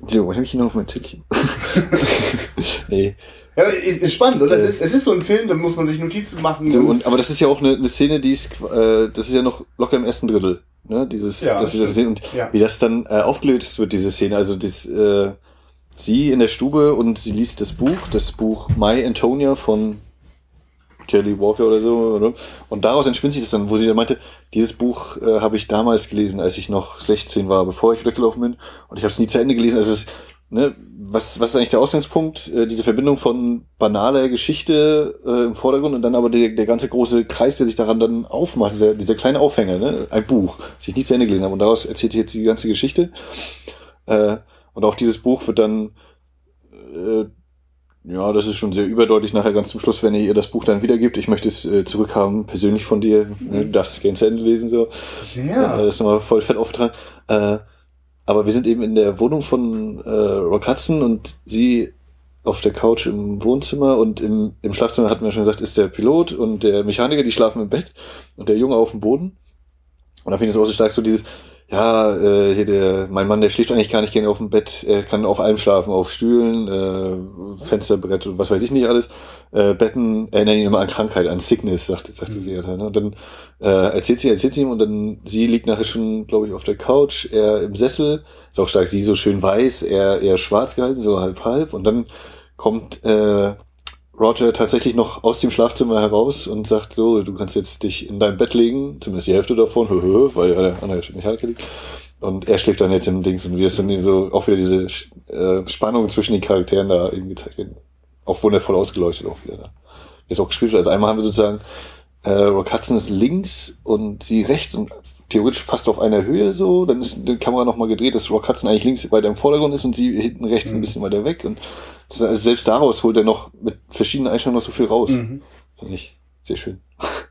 so, was habe ich hier noch auf meinem Zettelchen? nee. Ja, ist, ist spannend, oder? Es ist, es ist so ein Film, da muss man sich Notizen machen. So, und, aber das ist ja auch eine, eine Szene, die ist, äh, das ist ja noch locker im ersten Drittel. Ne? Dieses, Ja, das ist das. Und Ja. wie das dann äh, aufgelöst wird, diese Szene. Also das, äh, sie in der Stube und sie liest das Buch, das Buch My Antonia von Kelly Walker oder so. Und daraus entspinnt sich das dann, wo sie dann meinte, dieses Buch äh, habe ich damals gelesen, als ich noch 16 war, bevor ich weggelaufen bin. Und ich habe es nie zu Ende gelesen. Also es ist, ne, was, was ist eigentlich der Ausgangspunkt? Äh, diese Verbindung von banaler Geschichte äh, im Vordergrund und dann aber der, der ganze große Kreis, der sich daran dann aufmacht, dieser, dieser kleine Aufhänger, ne? ein Buch, das ich nie zu Ende gelesen habe. Und daraus erzählt jetzt die ganze Geschichte. Äh, Und auch dieses Buch wird dann, äh, ja, das ist schon sehr überdeutlich nachher ganz zum Schluss, wenn er ihr das Buch dann wiedergibt. Ich möchte es äh, zurückhaben, persönlich von dir. Ne, du darfst es gerne zu Ende lesen, so. Ja. Äh, das ist nochmal voll fett aufgetragen. Äh, aber wir sind eben in der Wohnung von äh, Rock Hudson und sie auf der Couch im Wohnzimmer und im, im Schlafzimmer hatten wir schon gesagt, ist der Pilot und der Mechaniker, die schlafen im Bett und der Junge auf dem Boden. Und da finde ich es auch so stark so dieses, ja, äh, hier der, mein Mann, der schläft eigentlich gar nicht gerne auf dem Bett, er kann auf allem schlafen, auf Stühlen, äh, Fensterbrett und was weiß ich nicht alles. Äh, Betten erinnern ihn immer an Krankheit, an Sickness, sagte, sagte sie ja da. Ne? Und dann äh, erzählt sie, erzählt sie ihm und dann sie liegt nachher schon, glaube ich, auf der Couch, er im Sessel, ist auch stark, sie so schön weiß, er eher schwarz gehalten, so halb halb und dann kommt äh, Roger tatsächlich noch aus dem Schlafzimmer heraus und sagt so, du kannst jetzt dich in dein Bett legen, zumindest die Hälfte davon, weil er an der Mechaniker liegt. Und er schläft dann jetzt im Dings und wir sind so auch wieder diese äh, Spannung zwischen den Charakteren da eben gezeigt werden. Auch wundervoll ausgeleuchtet auch wieder da. Wie es auch gespielt wird. Also einmal haben wir sozusagen äh, Rock Hudson ist links und sie rechts und theoretisch fast auf einer Höhe so. Dann ist die Kamera nochmal gedreht, dass Rock Hudson eigentlich links weiter im Vordergrund ist und sie hinten rechts ein bisschen weiter weg. Und das, also selbst daraus holt er noch mit verschiedenen Einstellungen noch so viel raus. Mhm. Finde ich sehr schön.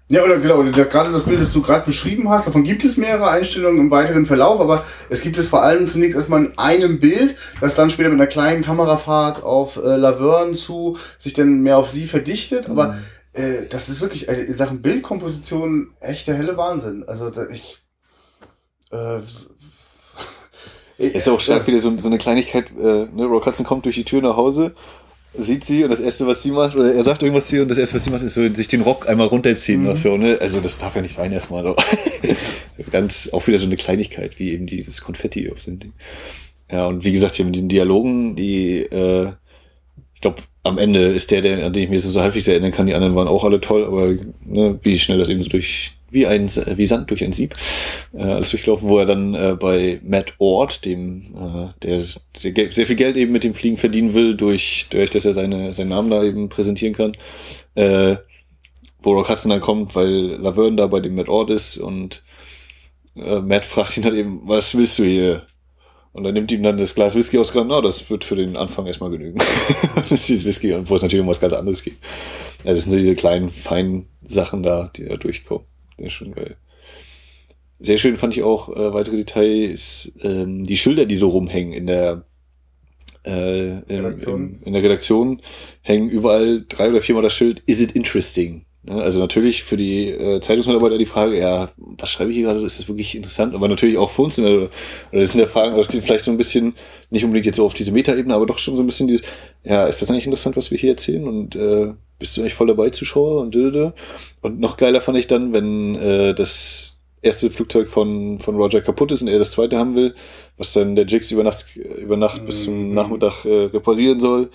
Ja, oder genau, oder gerade das Bild, das du gerade beschrieben hast, davon gibt es mehrere Einstellungen im weiteren Verlauf, aber es gibt es vor allem zunächst erstmal in einem Bild, das dann später mit einer kleinen Kamerafahrt auf äh, Laverne zu sich dann mehr auf sie verdichtet, aber äh, das ist wirklich äh, in Sachen Bildkomposition echt der helle Wahnsinn. Also da, ich äh, Ist auch stark wieder so, so eine Kleinigkeit, äh, ne, Rock Hudson kommt durch die Tür nach Hause, sieht sie und das erste, was sie macht, oder er sagt irgendwas zu ihr und das erste, was sie macht, ist so, sich den Rock einmal runterziehen. Mhm. So, ne? Also das darf ja nicht sein erstmal so. Ganz, auch wieder so eine Kleinigkeit, wie eben dieses Konfetti auf dem Ding. Ja, und wie gesagt, hier mit diesen Dialogen, die, äh, ich glaube, am Ende ist der, der, an den ich mich so häufig sehr erinnern kann, die anderen waren auch alle toll, aber ne, wie schnell das eben so durch, wie ein wie Sand durch ein Sieb, äh, alles durchlaufen, wo er dann äh, bei Matt Ord, dem, äh, der sehr, sehr viel Geld eben mit dem Fliegen verdienen will, durch, durch dass er seine, seinen Namen da eben präsentieren kann, äh, wo Rock Hudson dann kommt, weil Laverne da bei dem Matt Ord ist und äh, Matt fragt ihn dann eben, was willst du hier? Und dann nimmt ihm dann das Glas Whisky aus, na, das wird für den Anfang erstmal genügen. das ist Whisky, wo es natürlich um was ganz anderes geht. Ja, das sind so diese kleinen, feinen Sachen da, die da durchkommen. Das ist schon geil. Sehr schön fand ich auch, äh, weitere Details, ähm, die Schilder, die so rumhängen in der, äh, im, Redaktion. im, in der Redaktion, hängen überall drei oder viermal das Schild, is it interesting? Ne, Also natürlich für die äh, Zeitungsmitarbeiter die Frage, ja, was schreibe ich hier gerade, ist das wirklich interessant? Aber natürlich auch für uns, in der, oder das sind ja Fragen, die vielleicht so ein bisschen, nicht unbedingt jetzt so auf diese Metaebene, aber doch schon so ein bisschen dieses, ja, ist das eigentlich interessant, was wir hier erzählen? Und äh, bist du eigentlich voll dabei, Zuschauer? Und dödö. Und noch geiler fand ich dann, wenn äh, das erste Flugzeug von, von Roger kaputt ist und er das zweite haben will, was dann der Jigs über Nacht, über Nacht bis zum Nachmittag äh, reparieren soll.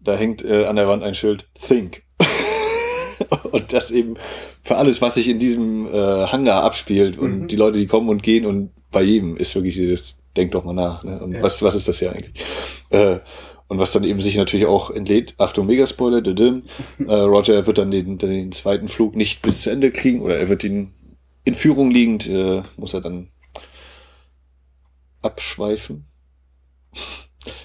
Da hängt äh, an der Wand ein Schild Think. und das eben für alles, was sich in diesem äh, Hangar abspielt und die Leute, die kommen und gehen und bei jedem ist wirklich dieses, denk doch mal nach, ne? Und Ja. was, was ist das hier eigentlich? Äh, und was dann eben sich natürlich auch entlädt, Achtung, Megaspoiler, äh, Roger wird dann den, den zweiten Flug nicht bis zu Ende kriegen oder er wird ihn in Führung liegend, äh, muss er dann abschweifen.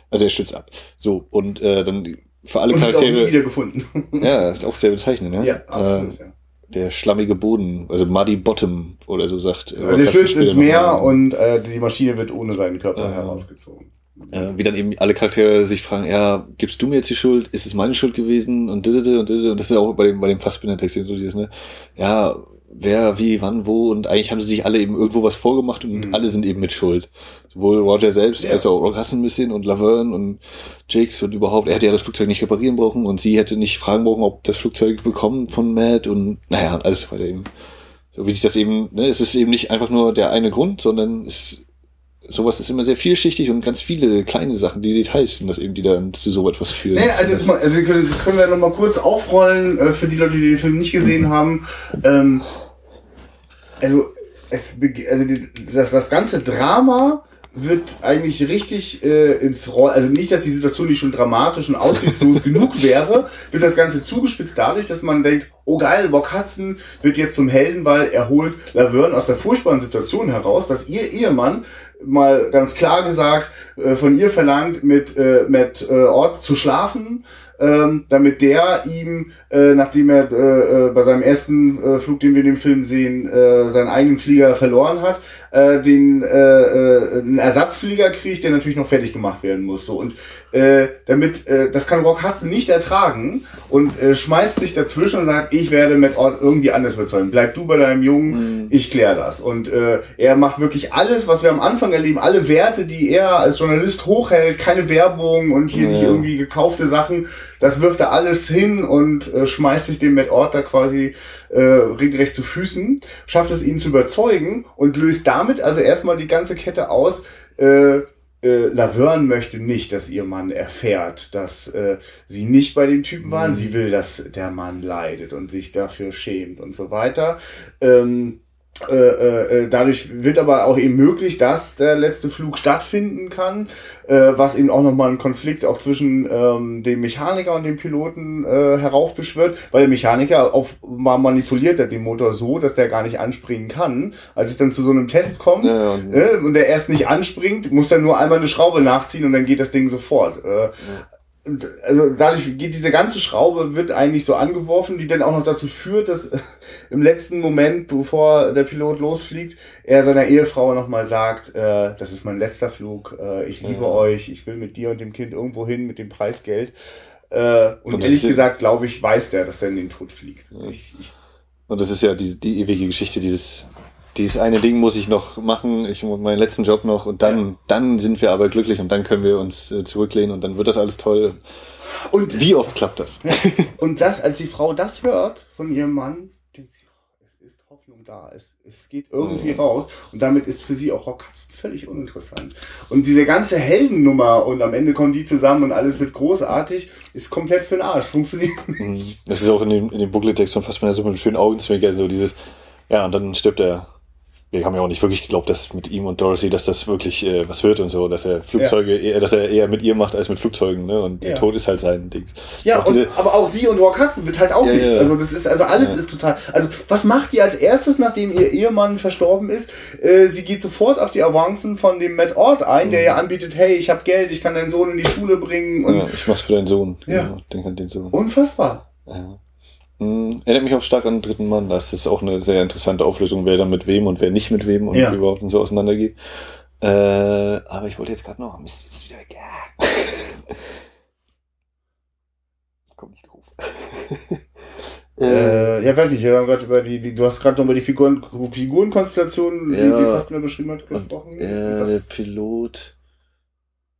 Also er stützt ab. So, und äh, dann für alle und auch Charaktere. wieder gefunden. Ja, ist auch sehr bezeichnend, ne? ja, absolut. Äh, ja. der schlammige Boden, also Muddy Bottom oder so sagt. äh, Also er stürzt ins Meer und äh, die Maschine wird ohne seinen Körper herausgezogen. Äh, wie dann eben alle Charaktere sich fragen, ja, gibst du mir jetzt die Schuld? Ist es meine Schuld gewesen? Und und didede. und das ist ja auch bei dem, bei dem Fassbinder-Text eben so dieses, ne? Ja, wer, wie, wann, wo und eigentlich haben sie sich alle eben irgendwo was vorgemacht und Mhm. alle sind eben mit Schuld. Sowohl Roger selbst Ja. als auch Hudson ein bisschen und Laverne und Jakes und überhaupt, er hätte ja das Flugzeug nicht reparieren brauchen und sie hätte nicht fragen brauchen, ob das Flugzeug bekommen von Matt und naja, alles weiter eben. So wie sich das eben, ne, es ist eben nicht einfach nur der eine Grund, sondern es sowas ist immer sehr vielschichtig und ganz viele kleine Sachen, die Details sind das eben, die dann zu so etwas führen. Nee, also, also das können wir noch mal kurz aufrollen äh, für die Leute, die den Film nicht gesehen haben. Ähm, also, es, also das, das ganze Drama wird eigentlich richtig äh, ins Roll, also nicht, dass die Situation nicht schon dramatisch und aussichtslos genug wäre, wird das Ganze zugespitzt dadurch, dass man denkt, oh geil, Bock Hudson wird jetzt zum Helden, weil er holt Laverne aus der furchtbaren Situation heraus, dass ihr Ehemann mal ganz klar gesagt äh, von ihr verlangt, mit äh, Matt äh, Ort zu schlafen ähm, damit der ihm, äh, nachdem er äh, äh, bei seinem ersten äh, Flug, den wir in dem Film sehen, seinen eigenen Flieger verloren hat, äh, den äh, äh, einen Ersatzflieger kriegt, der natürlich noch fertig gemacht werden muss. So und äh, damit äh, das kann Rock Hudson nicht ertragen und äh, schmeißt sich dazwischen und sagt, ich werde mit Ort irgendwie anders überzeugen. Bleib du bei deinem Jungen, mhm. ich klär das. Und äh, er macht wirklich alles, was wir am Anfang erleben, alle Werte, die er als Journalist hochhält, keine Werbung und hier ja. nicht irgendwie gekaufte Sachen, das wirft er alles hin und äh, schmeißt sich dem Ort da quasi äh, regelrecht zu Füßen, schafft es ihn zu überzeugen und löst damit also erstmal die ganze Kette aus. Äh, äh, Laverne möchte nicht, dass ihr Mann erfährt, dass äh, sie nicht bei dem Typen waren. Mhm. Sie will, dass der Mann leidet und sich dafür schämt und so weiter. Ähm, äh, äh, dadurch wird aber auch eben möglich, dass der letzte Flug stattfinden kann, äh, was eben auch nochmal einen Konflikt auch zwischen ähm, dem Mechaniker und dem Piloten äh, heraufbeschwört, weil der Mechaniker auf, mal manipuliert er den Motor so, dass der gar nicht anspringen kann. Als es dann zu so einem Test kommt ja, ja. Äh, und der erst nicht anspringt, muss dann nur einmal eine Schraube nachziehen und dann geht das Ding sofort. Äh, ja also dadurch geht diese ganze Schraube wird eigentlich so angeworfen, die dann auch noch dazu führt, dass im letzten Moment, bevor der Pilot losfliegt, er seiner Ehefrau nochmal sagt, äh, das ist mein letzter Flug, äh, ich liebe ja. euch, ich will mit dir und dem Kind irgendwo hin mit dem Preisgeld. Äh, und, und ehrlich gesagt, glaube ich, weiß der, dass er in den Tod fliegt. Ich, ich, und das ist ja die, die ewige Geschichte dieses dieses eine Ding muss ich noch machen, ich meinen letzten Job noch und dann, ja. dann sind wir aber glücklich und dann können wir uns äh, zurücklehnen und dann wird das alles toll. Und wie oft klappt das? und das, als die Frau das hört von ihrem Mann, denkt sie, oh, es ist Hoffnung da, es, es geht irgendwie mhm. raus und damit ist für sie auch Rockkatzen völlig uninteressant. Und diese ganze Heldennummer und am Ende kommen die zusammen und alles wird großartig, ist komplett für den Arsch, funktioniert nicht. Das ist auch in dem, in dem Booklet-Text von Fassbinder so mit einem schönen Augenzwinkern, so dieses, ja, und dann stirbt er wir haben ja auch nicht wirklich geglaubt, dass mit ihm und Dorothy, dass das wirklich äh, was wird und so, dass er Flugzeuge, ja. eher, dass er eher mit ihr macht als mit Flugzeugen, ne? Und ja. der Tod ist halt sein Ding. Ja, auch und, aber auch sie und Rock Hudson wird halt auch ja, nichts. Also das ist, also alles ist total. Also was macht ihr als erstes, nachdem ihr Ehemann verstorben ist? Äh, sie geht sofort auf die Avancen von dem Matt Ort ein, mhm. der ihr anbietet, hey, ich habe Geld, ich kann deinen Sohn in die Schule bringen. Und ja, ich mach's für deinen Sohn. Ja. Denk an den Sohn. Unfassbar. Ja. Hm, erinnert mich auch stark an den dritten Mann. Das ist auch eine sehr interessante Auflösung, wer dann mit wem und wer nicht mit wem und ja. überhaupt und so auseinandergeht. Äh, aber ich wollte jetzt gerade noch, Mist, jetzt wieder weg. Ja. ich komm nicht drauf. äh, ja, weiß ich, wir haben gerade über die, die, du hast gerade noch über die Figuren, Figurenkonstellation, ja, die, die fast mir beschrieben hat, gesprochen. Ja, der Pilot.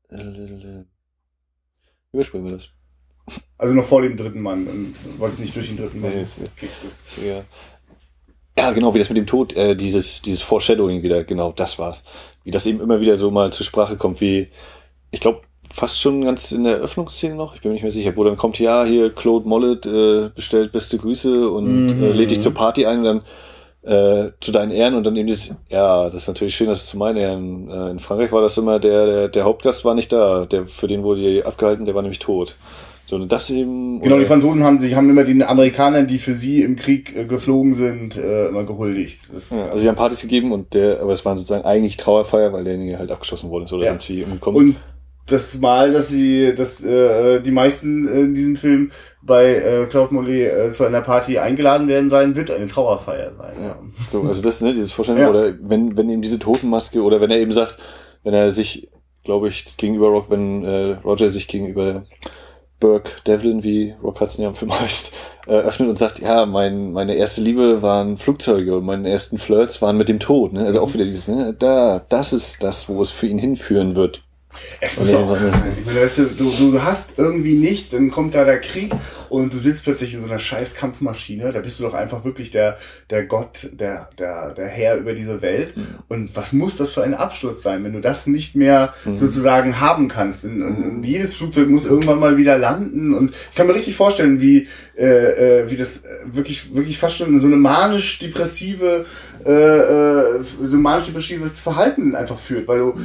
Äh, überspringen wir das. Also noch vor dem dritten Mann und wollte es nicht durch den dritten Mann. Nee, ja. ja, genau, wie das mit dem Tod, äh, dieses, dieses Foreshadowing wieder, genau, das war's. Wie das eben immer wieder so mal zur Sprache kommt, wie, ich glaube, fast schon ganz in der Eröffnungsszene noch, ich bin mir nicht mehr sicher, wo dann kommt, ja, hier Claude Mollet äh, bestellt beste Grüße und mhm. äh, lädt dich zur Party ein und dann äh, zu deinen Ehren und dann eben dieses, ja, das ist natürlich schön, dass es zu meinen Ehren. Äh, in Frankreich war das immer, der, der, der Hauptgast war nicht da, der, für den wurde die abgehalten, der war nämlich tot. So, das eben. Genau, die Franzosen haben sich, haben immer den Amerikanern, die für sie im Krieg äh, geflogen sind, äh, immer gehuldigt. Ja, also sie haben Partys gegeben und der, aber es waren sozusagen eigentlich Trauerfeier, weil derjenige halt abgeschossen wurde, so, oder ja. sonst wie umgekommen. Und das Mal, dass sie, dass äh, die meisten äh, in diesem Film bei äh, Claude Mollet äh, zu einer Party eingeladen werden sein, wird eine Trauerfeier sein. Ja. So, also das, ne, dieses Vorstellung, ja. oder wenn, wenn eben diese Totenmaske, oder wenn er eben sagt, wenn er sich, glaube ich, gegenüber Rock, wenn äh, Roger sich gegenüber Burke Devlin, wie Rock Hudson ja im Film heißt, äh, öffnet und sagt, ja, mein, meine erste Liebe waren Flugzeuge und meine ersten Flirts waren mit dem Tod. Ne? Also auch wieder dieses, ne, da, das ist das, wo es für ihn hinführen wird. Es muss auch sein. Ich meine, weißt du, du, du hast irgendwie nichts, dann kommt da der Krieg und du sitzt plötzlich in so einer scheiß Kampfmaschine. Da bist du doch einfach wirklich der, der Gott, der, der, der Herr über diese Welt. Mhm. Und was muss das für ein Absturz sein, wenn du das nicht mehr mhm. sozusagen haben kannst? Und, und, und, jedes Flugzeug muss irgendwann mal wieder landen. Und ich kann mir richtig vorstellen, wie, äh, äh wie das wirklich, wirklich fast schon so eine manisch-depressive, äh, äh, so manisch-depressives Verhalten einfach führt, weil du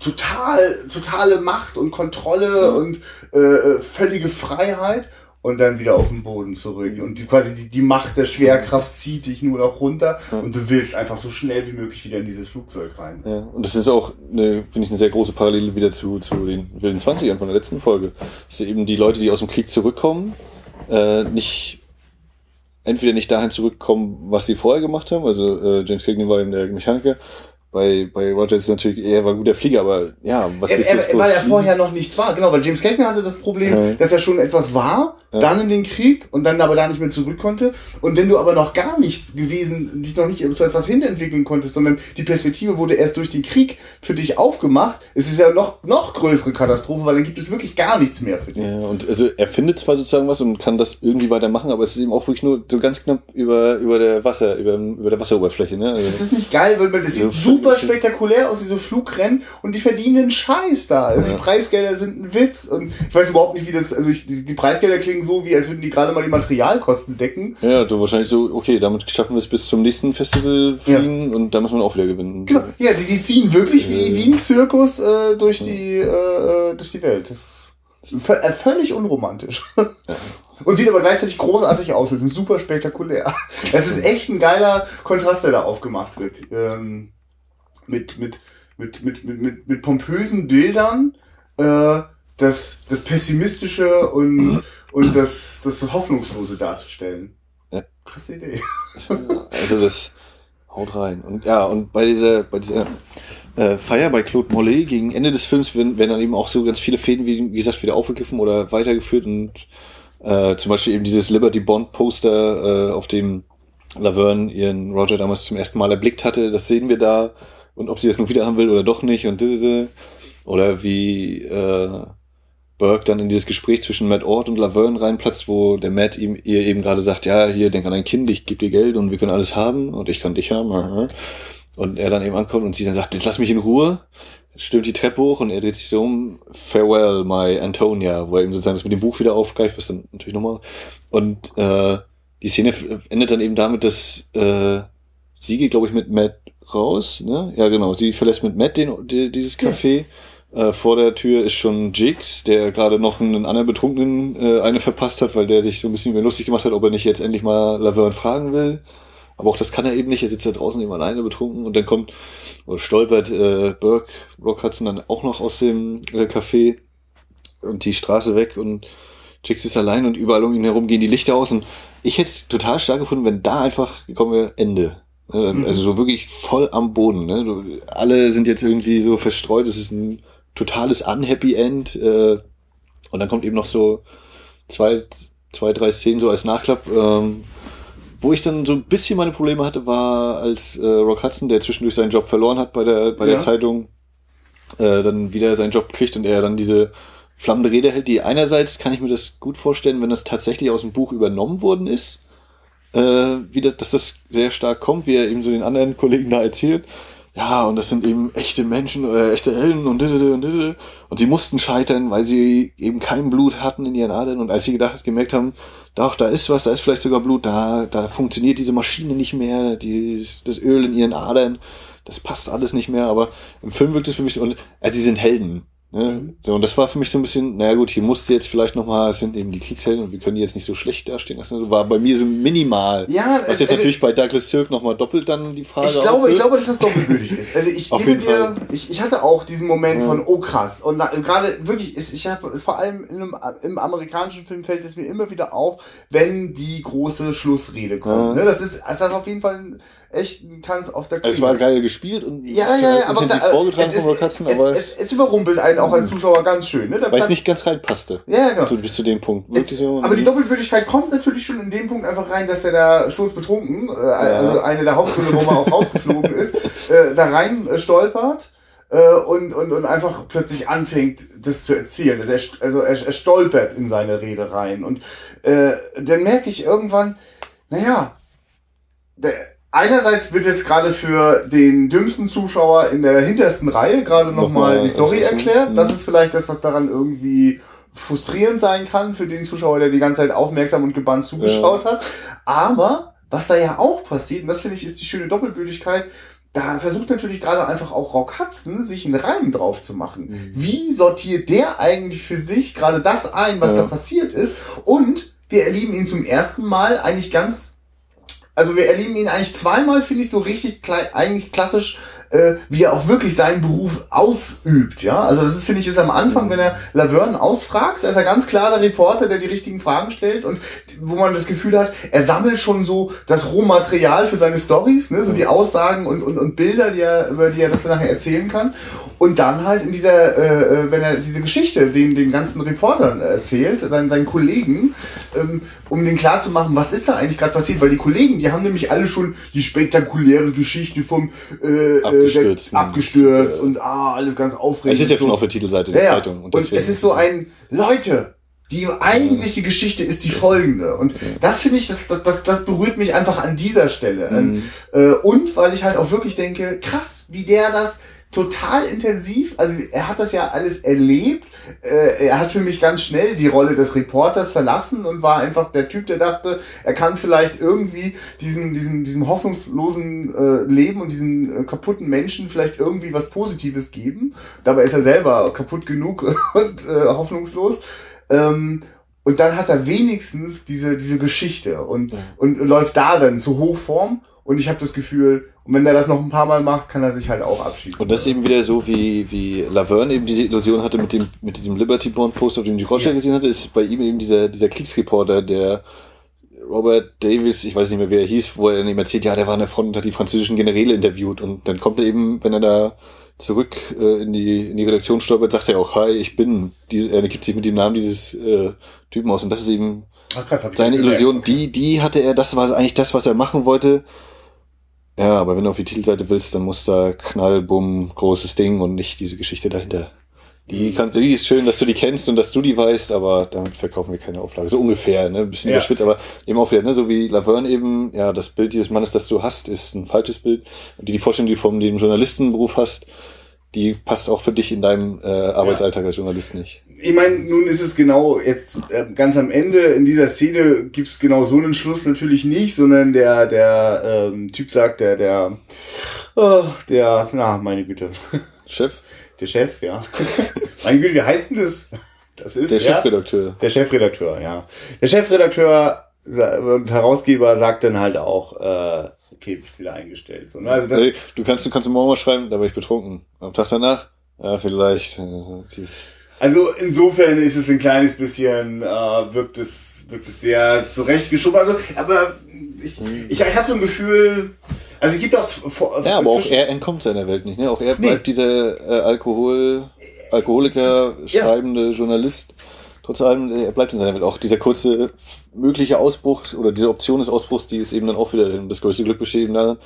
total, totale Macht und Kontrolle mhm. und äh, äh, völlige Freiheit und dann wieder auf den Boden zurück. Und die, quasi die, die Macht der Schwerkraft zieht dich nur noch runter Ja. und du willst einfach so schnell wie möglich wieder in dieses Flugzeug rein. Ja, und das ist auch, finde ich, eine sehr große Parallele wieder zu, zu den wilden 20ern von der letzten Folge. Das sind eben die Leute, die aus dem Krieg zurückkommen, äh, nicht, entweder nicht dahin zurückkommen, was sie vorher gemacht haben, also äh, James Cagney war eben der Mechaniker, bei, bei Roger ist natürlich, er war ein guter Flieger, aber ja, was Er, er, groß weil er vorher noch nichts war, genau, weil James Cagney hatte das Problem, Ja. dass er schon etwas war, Ja. dann in den Krieg und dann aber da nicht mehr zurück konnte. Und wenn du aber noch gar nicht gewesen, dich noch nicht zu etwas hinentwickeln konntest, sondern die Perspektive wurde erst durch den Krieg für dich aufgemacht, ist es ja noch, noch größere Katastrophe, weil dann gibt es wirklich gar nichts mehr für dich. Ja, und also er findet zwar sozusagen was und kann das irgendwie weitermachen, aber es ist eben auch wirklich nur so ganz knapp über, über der Wasser, über, über der Wasseroberfläche, ne? Das Also, ist nicht geil, weil man, das So sieht super spektakulär aus, diese Flugrennen, und die verdienen einen Scheiß da. Also Ja. die Preisgelder sind ein Witz. Und ich weiß überhaupt nicht, wie das, also ich, die, die Preisgelder klingen so, wie als würden die gerade mal die Materialkosten decken. ja, so wahrscheinlich so, okay, damit schaffen wir es bis zum nächsten Festival fliegen und da muss man auch wieder gewinnen. Genau. Ja, die, die ziehen wirklich wie, Ja. wie ein Zirkus äh, durch, die, äh, durch die Welt. Das ist äh, völlig unromantisch. Und sieht aber gleichzeitig großartig aus. Das ist super spektakulär. Es ist echt ein geiler Kontrast, der da aufgemacht wird. Ähm, mit, mit, mit, mit, mit, mit, mit pompösen Bildern, äh, das, das Pessimistische und, und das, das Hoffnungslose darzustellen. Ja. Krasse Idee. Also das haut rein. Und ja, und bei dieser, bei dieser äh, Feier bei Claude Mollet gegen Ende des Films werden, werden dann eben auch so ganz viele Fäden, wie, wie gesagt, wieder aufgegriffen oder weitergeführt und äh, zum Beispiel eben dieses Liberty Bond Poster, äh, auf dem Laverne ihren Roger damals zum ersten Mal erblickt hatte, das sehen wir da und ob sie das nun wieder haben will oder doch nicht und oder wie äh, Burke dann in dieses Gespräch zwischen Matt Ord und Laverne reinplatzt, wo der Matt ihm ihr eben gerade sagt, ja, hier, denk an dein Kind, ich gebe dir Geld und wir können alles haben und ich kann dich haben. aha. Und er dann eben ankommt und sie dann sagt, jetzt lass mich in Ruhe. Stürmt die Treppe hoch und er dreht sich so um, farewell, my Antonia, wo er eben sozusagen das mit dem Buch wieder aufgreift, was dann natürlich nochmal. Und äh, die Szene endet dann eben damit, dass äh, sie geht, glaube ich, mit Matt raus, ne? Ja, genau. Sie verlässt mit Matt den, die, dieses Café. Äh, vor der Tür ist schon Jigs, der gerade noch einen anderen Betrunkenen äh, eine verpasst hat, weil der sich so ein bisschen über lustig gemacht hat, ob er nicht jetzt endlich mal Laverne fragen will. Aber auch das kann er eben nicht. Er sitzt da draußen eben alleine betrunken und dann kommt oder stolpert äh, Burke, Rock Hudson dann auch noch aus dem äh, Café und die Straße weg und Jigs ist allein und überall um ihn herum gehen die Lichter aus und ich hätte es total stark gefunden, wenn da einfach gekommen wäre Ende. Ne, Mhm. Also so wirklich voll am Boden. Ne? Du, alle sind jetzt irgendwie so verstreut. Es ist ein totales Unhappy End. Äh, und dann kommt eben noch so zwei, zwei, drei Szenen so als Nachklapp. Ähm, wo ich dann so ein bisschen meine Probleme hatte, war als äh, Rock Hudson, der zwischendurch seinen Job verloren hat bei der, bei der Ja. Zeitung, äh, dann wieder seinen Job kriegt und er dann diese flammende Rede hält, die einerseits kann ich mir das gut vorstellen, wenn das tatsächlich aus dem Buch übernommen worden ist, äh, wie das, dass das sehr stark kommt, wie er eben so den anderen Kollegen da erzählt. Ja, und das sind eben echte Menschen, äh, echte Helden und und. Und sie mussten scheitern, weil sie eben kein Blut hatten in ihren Adern. Und als sie gedacht, gemerkt haben, doch, da ist was, da ist vielleicht sogar Blut, da, da funktioniert diese Maschine nicht mehr, die, das Öl in ihren Adern, das passt alles nicht mehr. Aber im Film wirkt es für mich so, und, also sie sind Helden. Ne? So, und das war für mich so ein bisschen, naja gut, hier musste jetzt vielleicht nochmal, es sind eben die Kriegshelden und wir können die jetzt nicht so schlecht dastehen lassen. Also war bei mir so minimal. Ja, Was jetzt also- natürlich bei Douglas Sirk nochmal doppelt dann die Frage Ich glaube, ich glaube, dass das doppelbödig ist. Also ich gebe dir, ich, ich hatte auch diesen Moment Ja. von, oh krass. Und gerade wirklich, ist, ich habe vor allem in einem, im amerikanischen Film fällt es mir immer wieder auf, wenn die große Schlussrede kommt. Ja. Ne? Das ist, das ist auf jeden Fall ein, echt ein Tanz auf der Also es war geil gespielt und ja, ja, ja, aber da, vorgetragen es, ist, von Rock Hudson, es, aber es, es überrumpelt einen auch als Zuschauer ganz schön. Ne? Weil es nicht ganz reinpasste. ja, genau. So bis zu dem Punkt. Wirklich so, Aber die Doppelbödigkeit kommt natürlich schon in dem Punkt einfach rein, dass der da sturzbetrunken, äh, also eine der Hauptgründe, warum er auch rausgeflogen ist, äh, da rein äh, stolpert äh, und, und, und einfach plötzlich anfängt, das zu erzählen. Also er, also er, er stolpert in seine Rede rein. Und äh, dann merke ich irgendwann, naja, der, einerseits wird jetzt gerade für den dümmsten Zuschauer in der hintersten Reihe gerade nochmal die Story erklärt. Mhm. Das ist vielleicht das, was daran irgendwie frustrierend sein kann für den Zuschauer, der die ganze Zeit aufmerksam und gebannt zugeschaut hat. Aber was da ja auch passiert, und das finde ich ist die schöne Doppelbödigkeit, da versucht natürlich gerade einfach auch Rock Hudson, sich einen Reim drauf zu machen. Wie sortiert der eigentlich für sich gerade das ein, was Ja. da passiert ist? Und wir erleben ihn zum ersten Mal eigentlich ganz, also wir erleben ihn eigentlich zweimal, finde ich, so richtig eigentlich klassisch äh, wie er auch wirklich seinen Beruf ausübt, ja. Also das ist, finde ich, ist am Anfang, wenn er Laverne ausfragt, da ist er ganz klar der Reporter, der die richtigen Fragen stellt und wo man das Gefühl hat, er sammelt schon so das Rohmaterial für seine Stories, ne, so die Aussagen und, und, und Bilder, die er, über die er das dann nachher erzählen kann. Und dann halt in dieser, äh, äh, wenn er diese Geschichte den, den ganzen Reportern erzählt, seinen, seinen Kollegen, ähm, um den klar zu machen, was ist da eigentlich gerade passiert, weil die Kollegen, die haben nämlich alle schon die spektakuläre Geschichte vom äh, abgestürzt, der, abgestürzt und ah, alles ganz aufregend. Es ist ja schon auf der Titelseite der ja, Zeitung. Und, und es ist so ein, Leute, die eigentliche Geschichte ist die folgende. Und das finde ich, das, das, das berührt mich einfach an dieser Stelle. Mhm. Äh, und weil ich halt auch wirklich denke, krass, wie der das total intensiv, also er hat das ja alles erlebt. Äh, er hat für mich ganz schnell die Rolle des Reporters verlassen und war einfach der Typ, der dachte, er kann vielleicht irgendwie diesem, diesem, diesem hoffnungslosen äh, Leben und diesen äh, kaputten Menschen vielleicht irgendwie was Positives geben. Dabei ist er selber kaputt genug und äh, hoffnungslos. Ähm, und dann hat er wenigstens diese, diese Geschichte und, ja. und läuft da dann zu Hochform. Und ich habe das Gefühl, und wenn er das noch ein paar Mal macht, kann er sich halt auch abschießen. Und das ist eben wieder so, wie, wie Laverne eben diese Illusion hatte mit dem, mit diesem Liberty Bond Poster, den die Roger ja. gesehen hatte, ist bei ihm eben dieser, dieser Kriegsreporter, der Robert Davis, ich weiß nicht mehr, wer er hieß, wo er ihm erzählt, ja, der war an der Front und hat die französischen Generäle interviewt. Und dann kommt er eben, wenn er da zurück äh, in, die, in die Redaktion stolpert, sagt er auch, hi, ich bin, diese, er gibt sich mit dem Namen dieses äh, Typen aus. Und das ist eben Ach, krass, seine Illusion. Die, die hatte er, das war eigentlich das, was er machen wollte ja, aber wenn du auf die Titelseite willst, dann muss da Knall, Bumm, großes Ding und nicht diese Geschichte dahinter. Die, mhm. kannst, die ist schön, dass du die kennst und dass du die weißt, aber damit verkaufen wir keine Auflage. So ungefähr, ne? Ein bisschen ja. überspitzt, aber eben auch wieder, ne? So wie Laverne eben, ja, das Bild dieses Mannes, das du hast, ist ein falsches Bild. Und die Vorstellung, die du von dem Journalistenberuf hast, die passt auch für dich in deinem äh, Arbeitsalltag ja. als Journalist nicht. Ich meine, nun ist es genau jetzt äh, ganz am Ende in dieser Szene gibt's genau so einen Schluss natürlich nicht, sondern der der ähm, Typ sagt, der der oh, der na meine Güte Chef, der Chef, ja. meine Güte, wie heißt denn das? Das ist der Chefredakteur. Der Chefredakteur, ja. Der Chefredakteur und Herausgeber sagt dann halt auch. Äh, okay, bist wieder eingestellt. So, ne? also das, du kannst, du kannst morgen mal schreiben, da war ich betrunken. Am Tag danach, ja, vielleicht. Äh, also insofern ist es ein kleines bisschen, äh, wirkt es, wirkt es sehr zurechtgeschoben. Also, aber ich, hm. ich, ich habe so ein Gefühl, also es gibt auch vor, Ja, aber auch er entkommt seiner Welt nicht, ne? Auch er bleibt nee. dieser äh, Alkohol, Alkoholiker, schreibende ja. Journalist trotz allem, er bleibt in seiner Welt. Auch dieser kurze mögliche Ausbruch oder diese Option des Ausbruchs, die ist eben dann auch wieder das größte Glück beschrieben darin.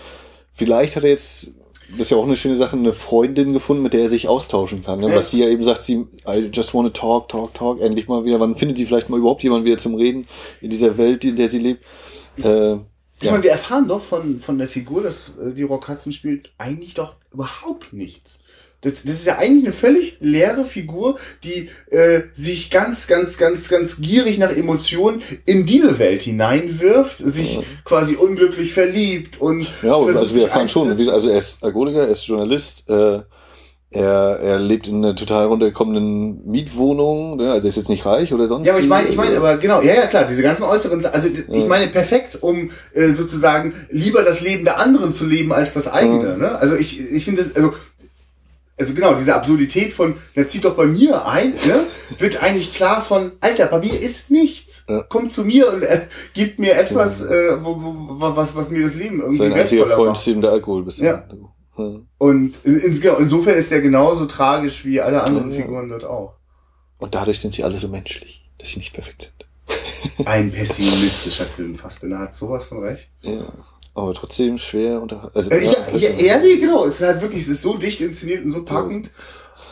Vielleicht hat er jetzt, das ist ja auch eine schöne Sache, eine Freundin gefunden, mit der er sich austauschen kann. Ne? Was sie ja eben sagt, sie, I just want to talk, talk, talk, endlich mal wieder. Wann findet sie vielleicht mal überhaupt jemanden wieder zum Reden in dieser Welt, in der sie lebt? Äh, ich ja. meine, wir erfahren doch von, von der Figur, dass äh, die Rock Hudson spielt, eigentlich doch überhaupt nichts. Das, das ist ja eigentlich eine völlig leere Figur, die äh, sich ganz, ganz, ganz, ganz gierig nach Emotionen in diese Welt hineinwirft, sich ja. quasi unglücklich verliebt und. Ja, also wir erfahren schon, also er ist Alkoholiker, er ist Journalist, äh, er, er lebt in einer total runtergekommenen Mietwohnung, ne? also er ist jetzt nicht reich oder sonst. Ja, aber ich meine, ich meine, aber genau, ja, ja, klar, diese ganzen äußeren, also ich meine, perfekt, um äh, sozusagen lieber das Leben der anderen zu leben als das eigene. Ja. Ne? Also ich, ich finde, also also genau, diese Absurdität von, der zieht doch bei mir ein, ne, wird eigentlich klar von, Alter, bei mir ist nichts. Ja. Kommt zu mir und äh, gibt mir etwas, äh, wo, wo, was, was mir das Leben irgendwie Sein einziger Freund ist eben der Alkohol. Bis ja. ja. Und in, in, genau, insofern ist der genauso tragisch wie alle anderen ja, Figuren dort auch. Und dadurch sind sie alle so menschlich, dass sie nicht perfekt sind. Ein pessimistischer Film, Fassbinder hat sowas von recht. Ja aber trotzdem schwer unter. Also, äh, ja, also, ja, nee, genau. Es ist halt wirklich, es ist so dicht inszeniert und so packend.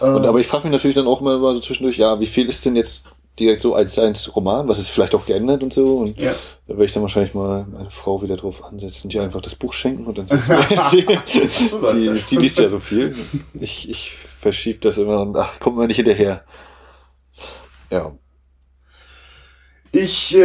Und, äh, aber ich frage mich natürlich dann auch mal so zwischendurch, ja, wie viel ist denn jetzt direkt so als eins Roman, was ist vielleicht auch geändert und so. Und ja. da werde ich dann wahrscheinlich mal meine Frau wieder drauf ansetzen und ihr einfach das Buch schenken und dann sie, sie, sie liest ja so viel. Ich, ich verschiebe das immer und ach, kommt mal nicht hinterher. Ja, ich, äh,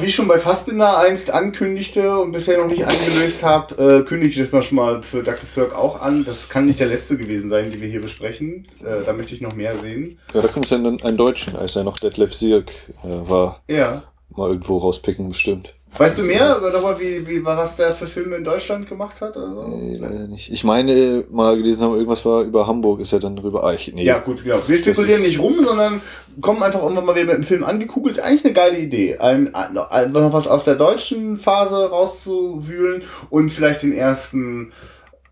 wie schon bei Fassbinder einst ankündigte und bisher noch nicht eingelöst habe, äh, kündige ich das mal schon mal für Douglas Sirk auch an. Das kann nicht der letzte gewesen sein, die wir hier besprechen. Äh, da möchte ich noch mehr sehen. Ja, da kommt es ja einen, einen Deutschen, als er noch Detlef Sirk äh, war. Ja. mal irgendwo rauspicken, bestimmt. Weißt du mehr darüber, wie, wie, was der für Filme in Deutschland gemacht hat? Oder so? Nee, leider nicht. Ich meine, mal gelesen haben, irgendwas war über Hamburg, ist ja dann rüber Eich. Nee. Ja, gut, genau. Wir spekulieren nicht rum, sondern kommen einfach irgendwann mal wieder mit dem Film angekugelt. Eigentlich eine geile Idee. Ein, ein, noch was aus der deutschen Phase rauszuwühlen und vielleicht den ersten,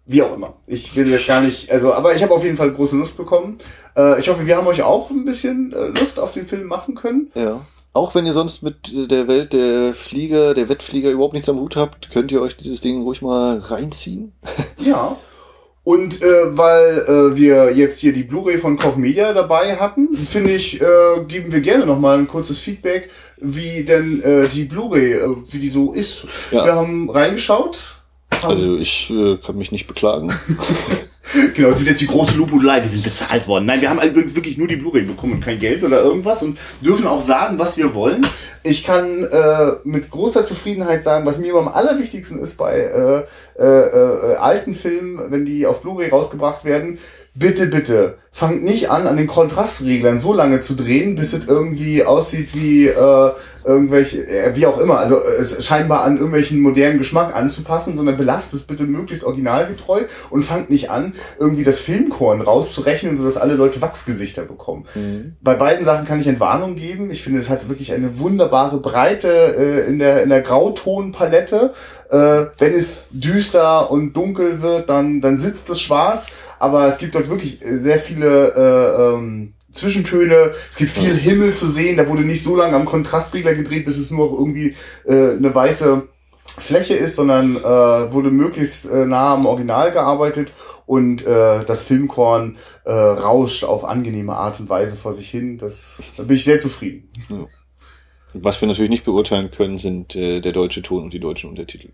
wie auch immer. Ich will jetzt gar nicht, also, aber ich habe auf jeden Fall große Lust bekommen. Äh, ich hoffe, wir haben euch auch ein bisschen äh, Lust auf den Film machen können. Ja. Auch wenn ihr sonst mit der Welt der Flieger, der Wettflieger überhaupt nichts am Hut habt, könnt ihr euch dieses Ding ruhig mal reinziehen. Ja. Und äh, weil äh, wir jetzt hier die Blu-ray von Koch Media dabei hatten, finde ich, äh, geben wir gerne nochmal ein kurzes Feedback, wie denn äh, die Blu-ray, äh, wie die so ist. Ja. Wir haben reingeschaut. Haben also ich äh, kann mich nicht beklagen. genau, es wird jetzt die große Lobhudelei, wir sind bezahlt worden. Nein, wir haben übrigens wirklich nur die Blu-ray bekommen und kein Geld oder irgendwas und dürfen auch sagen, was wir wollen. Ich kann äh, mit großer Zufriedenheit sagen, was mir am allerwichtigsten ist bei äh, äh, äh, alten Filmen, wenn die auf Blu-ray rausgebracht werden, bitte, bitte, fangt nicht an, an den Kontrastreglern so lange zu drehen, bis es irgendwie aussieht wie äh, irgendwelche, äh, wie auch immer, also äh, es scheinbar an irgendwelchen modernen Geschmack anzupassen, sondern belasst es bitte möglichst originalgetreu und fangt nicht an, irgendwie das Filmkorn rauszurechnen, sodass alle Leute Wachsgesichter bekommen. Mhm. Bei beiden Sachen kann ich Entwarnung geben. Ich finde, es hat wirklich eine wunderbare Breite äh, in der, in der Grautonpalette. Äh, wenn es düster und dunkel wird, dann, dann sitzt es schwarz. Aber es gibt dort wirklich sehr viele äh, ähm, Zwischentöne. Es gibt viel Himmel zu sehen. Da wurde nicht so lange am Kontrastregler gedreht, bis es nur irgendwie äh, eine weiße Fläche ist, sondern äh, wurde möglichst äh, nah am Original gearbeitet und äh, das Filmkorn äh, rauscht auf angenehme Art und Weise vor sich hin. Das, da bin ich sehr zufrieden. Ja. Was wir natürlich nicht beurteilen können, sind äh, der deutsche Ton und die deutschen Untertitel.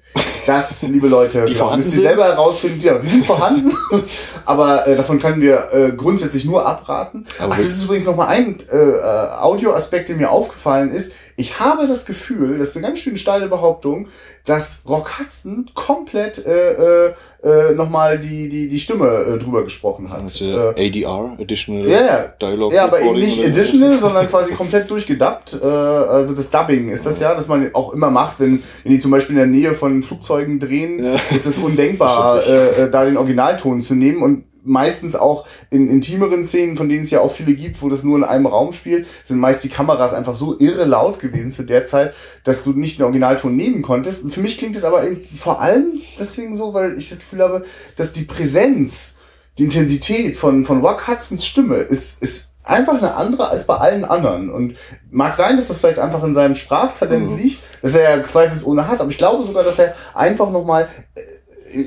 Das, liebe Leute, die vorhanden müsst ihr selber herausfinden. Ja, die sind vorhanden, aber äh, davon können wir äh, grundsätzlich nur abraten. Aber Ach, das ist übrigens nochmal ein äh, äh, Audioaspekt, der mir aufgefallen ist. Ich habe das Gefühl, das ist eine ganz schön steile Behauptung, dass Rock Hudson komplett äh, äh, äh, nochmal die, die, die Stimme äh, drüber gesprochen hat. Also, äh, ADR, Additional ja, ja. Dialogue. Ja, aber eben nicht Additional, sondern quasi komplett durchgedubbt. Äh, also das Dubbing ist das ja, dass man auch immer macht, wenn, wenn die zum Beispiel in der Nähe von Flugzeugen drehen, ja. ist es undenkbar, äh, äh, da den Originalton zu nehmen und meistens auch in intimeren Szenen, von denen es ja auch viele gibt, wo das nur in einem Raum spielt, sind meist die Kameras einfach so irre laut gewesen zu der Zeit, dass du nicht den Originalton nehmen konntest. Und für mich klingt es aber eben vor allem deswegen so, weil ich das Gefühl habe, dass die Präsenz, die Intensität von, von Rock Hudsons Stimme ist, ist einfach eine andere als bei allen anderen. Und mag sein, dass das vielleicht einfach in seinem Sprachtalent mhm. liegt, dass er ja zweifelsohne hat, aber ich glaube sogar, dass er einfach nochmal äh,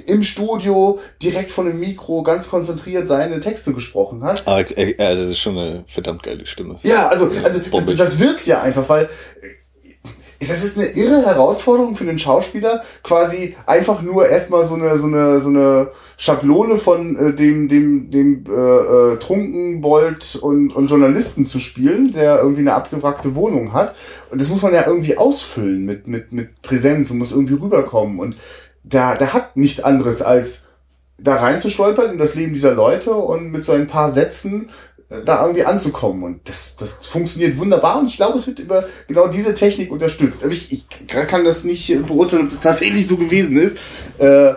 im Studio direkt von dem Mikro ganz konzentriert seine Texte gesprochen hat. Aber äh, das ist schon eine verdammt geile Stimme. Ja, also, also das wirkt ja einfach, weil äh, das ist eine irre Herausforderung für den Schauspieler, quasi einfach nur erstmal so eine, so eine, so eine Schablone von äh, dem, dem, dem äh, äh, Trunkenbold und, und Journalisten zu spielen, der irgendwie eine abgewrackte Wohnung hat. Und das muss man ja irgendwie ausfüllen mit, mit, mit Präsenz und muss irgendwie rüberkommen. Und da, der hat nichts anderes als da reinzustolpern in das Leben dieser Leute und mit so ein paar Sätzen äh, da irgendwie anzukommen. Und das, das funktioniert wunderbar und ich glaube, es wird über genau diese Technik unterstützt. Aber ich, ich kann das nicht beurteilen, ob das tatsächlich so gewesen ist. Äh,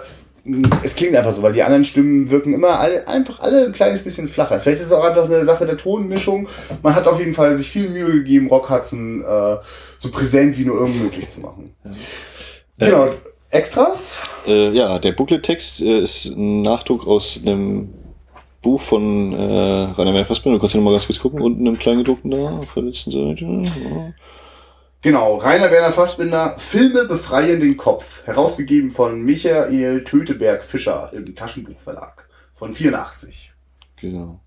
es klingt einfach so, weil die anderen Stimmen wirken immer alle, einfach alle ein kleines bisschen flacher. Vielleicht ist es auch einfach eine Sache der Tonmischung. Man hat auf jeden Fall sich viel Mühe gegeben, Rock Hudson äh, so präsent wie nur irgend möglich zu machen. Ja. Genau. Extras? Äh, ja, der Booklet-Text äh, ist ein Nachdruck aus einem Buch von äh, Rainer Mehr Fassbinder. Du kannst ja noch mal ganz kurz gucken. Unten im Kleingedruckten da, auf der letzten Seite. Ja. Genau, Rainer Werner Fassbinder, Filme befreien den Kopf. Herausgegeben von Michael Töteberg Fischer im Taschenbuchverlag von 84. Genau.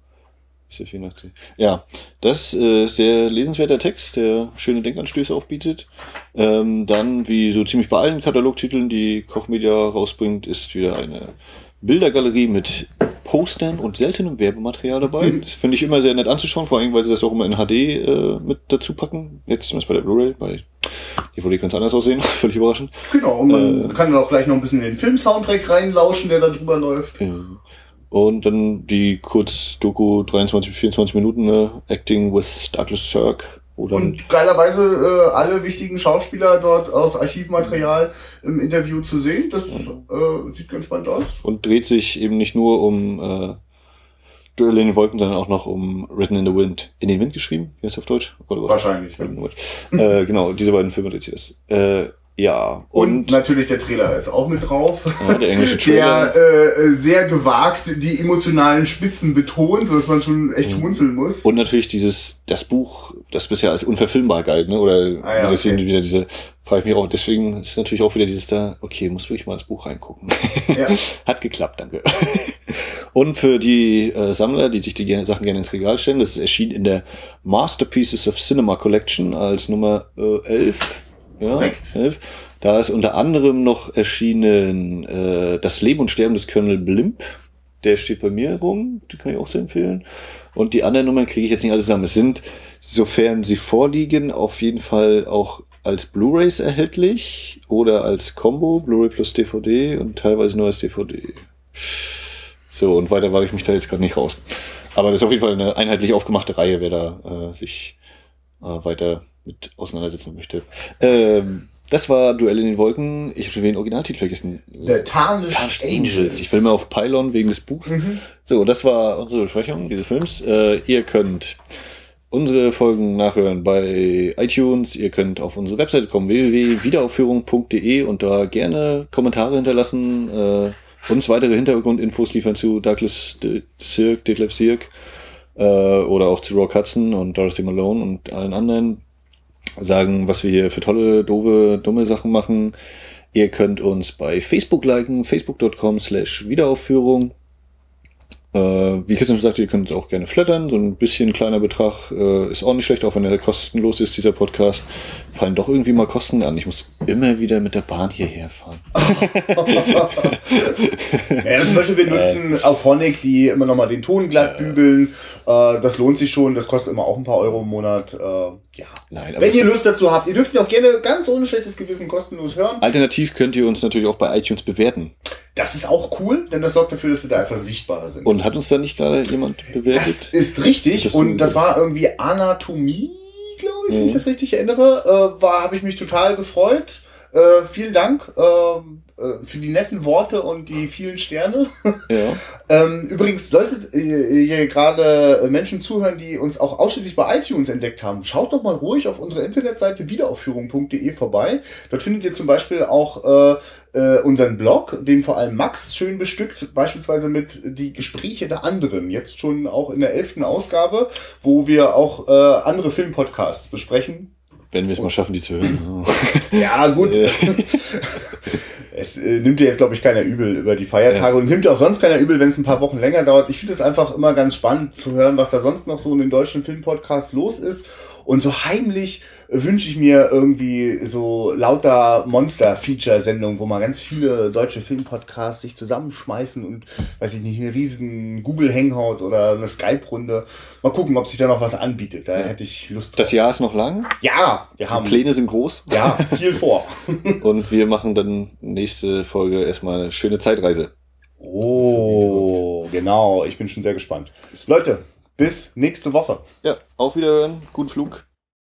Ja, das äh, sehr lesenswerter Text, der schöne Denkanstöße aufbietet. Ähm, dann, wie so ziemlich bei allen Katalogtiteln, die Kochmedia rausbringt, ist wieder eine Bildergalerie mit Postern und seltenem Werbematerial dabei. Mhm. Das finde ich immer sehr nett anzuschauen, vor allem, weil sie das auch immer in HD äh, mit dazu packen. Jetzt zumindest bei der Blu-ray, bei DVD kann es anders aussehen, völlig überraschend. Genau, und man äh, kann dann auch gleich noch ein bisschen in den Film-Soundtrack reinlauschen, der da drüber läuft. Ja. Und dann die Kurz-Doku 23 bis 24 Minuten, ne? Acting with Douglas Sirk. Dann Und geilerweise äh, alle wichtigen Schauspieler dort aus Archivmaterial im Interview zu sehen. Das äh, sieht ganz spannend aus. und dreht sich eben nicht nur um äh, Duell in den Wolken, sondern auch noch um Written in the Wind. In den Wind geschrieben? Wie heißt das auf Deutsch? Oh Gott, oh Gott. Wahrscheinlich. Wind. äh, genau, diese beiden Filme dreht sich das. Äh, ja, Und, und, natürlich der Trailer ist auch mit drauf. ja, der englische Trailer. Der äh, sehr gewagt die emotionalen Spitzen betont, sodass man schon echt schmunzeln muss. Und natürlich dieses, das Buch, das bisher als unverfilmbar galt, ne? Oder Ah ja, das okay. wieder diese, frage ich mich auch, deswegen ist natürlich auch wieder dieses da, okay, muss wirklich mal ins Buch reingucken. Ja. Hat geklappt, danke. Und für die äh, Sammler, die sich die Sachen gerne ins Regal stellen, das erschien in der Masterpieces of Cinema Collection als Nummer äh, 11. Ja, Korrekt. 11. Da ist unter anderem noch erschienen äh, Das Leben und Sterben des Colonel Blimp. Der steht bei mir rum, die kann ich auch sehr empfehlen. Und die anderen Nummern kriege ich jetzt nicht alle zusammen. Es sind, sofern sie vorliegen, auf jeden Fall auch als Blu-rays erhältlich oder als Combo, Blu-ray plus DVD und teilweise nur als DVD. So, und weiter wage ich mich da jetzt gerade nicht raus. Aber das ist auf jeden Fall eine einheitlich aufgemachte Reihe, wer da äh, sich äh, weiter mit auseinandersetzen möchte. Ähm, das war Duell in den Wolken. Ich habe schon wieder den Originaltitel vergessen. The Tarnished, Tarnished Angels. Ich filme auf Pylon wegen des Buchs. So, das war unsere Besprechung dieses Films. Äh, ihr könnt unsere Folgen nachhören bei iTunes. Ihr könnt auf unsere Webseite kommen, www.wiederaufführung.de und da gerne Kommentare hinterlassen, äh, uns weitere Hintergrundinfos liefern zu Douglas De- Sirk, Detlef Sirk, äh, oder auch zu Rock Hudson und Dorothy Malone und allen anderen sagen, was wir hier für tolle, doofe, dumme Sachen machen. Ihr könnt uns bei Facebook liken, facebook.com slash Wiederaufführung. Äh, wie Christian schon sagte, ihr könnt auch gerne flattern. So ein bisschen kleiner Betrag äh, ist auch nicht schlecht, auch wenn er kostenlos ist, dieser Podcast. Fallen doch irgendwie mal Kosten an. Ich muss immer wieder mit der Bahn hierher fahren. Ja, zum Beispiel, wir nutzen auf Phonic, die immer noch mal den Ton glatt bügeln. Äh, das lohnt sich schon. Das kostet immer auch ein paar Euro im Monat. Äh, ja. Nein, Wenn ihr Lust dazu habt, ihr dürft ihn auch gerne ganz ohne schlechtes Gewissen kostenlos hören. Alternativ könnt ihr uns natürlich auch bei iTunes bewerten. Das ist auch cool, denn das sorgt dafür, dass wir da einfach sichtbarer sind. Und hat uns da nicht gerade jemand bewertet? Das ist richtig. Das und das war irgendwie Anatomie, glaube ich, wenn Mhm. ich das richtig erinnere. Äh, war, habe ich mich total gefreut. Äh, vielen Dank äh, für die netten Worte und die vielen Sterne. ja. ähm, übrigens, solltet ihr gerade Menschen zuhören, die uns auch ausschließlich bei iTunes entdeckt haben, schaut doch mal ruhig auf unserer Internetseite wiederaufführung.de vorbei. Dort findet ihr zum Beispiel auch äh, äh, unseren Blog, den vor allem Max schön bestückt, beispielsweise mit die Gespräche der anderen. Jetzt schon auch in der elften Ausgabe, wo wir auch äh, andere Filmpodcasts besprechen. Wenn wir es mal schaffen, die zu hören. Ja, gut. Es äh, nimmt dir jetzt, glaube ich, keiner übel über die Feiertage und es nimmt dir auch sonst keiner übel, wenn es ein paar Wochen länger dauert. Ich finde es einfach immer ganz spannend zu hören, was da sonst noch so in den deutschen Filmpodcasts los ist. Und so heimlich wünsche ich mir irgendwie so lauter Monster-Feature-Sendungen, wo mal ganz viele deutsche Filmpodcasts sich zusammenschmeißen und, weiß ich nicht, eine riesen Google-Hangout oder eine Skype-Runde. Mal gucken, ob sich da noch was anbietet. Da hätte ich Lust drauf. Das Jahr ist noch lang. ja, wir Die haben Pläne sind groß. ja, viel vor. Und wir machen dann nächste Folge erstmal eine schöne Zeitreise. Oh, genau. Ich bin schon sehr gespannt. Leute, bis nächste Woche. Ja, auf Wiederhören. Guten Flug.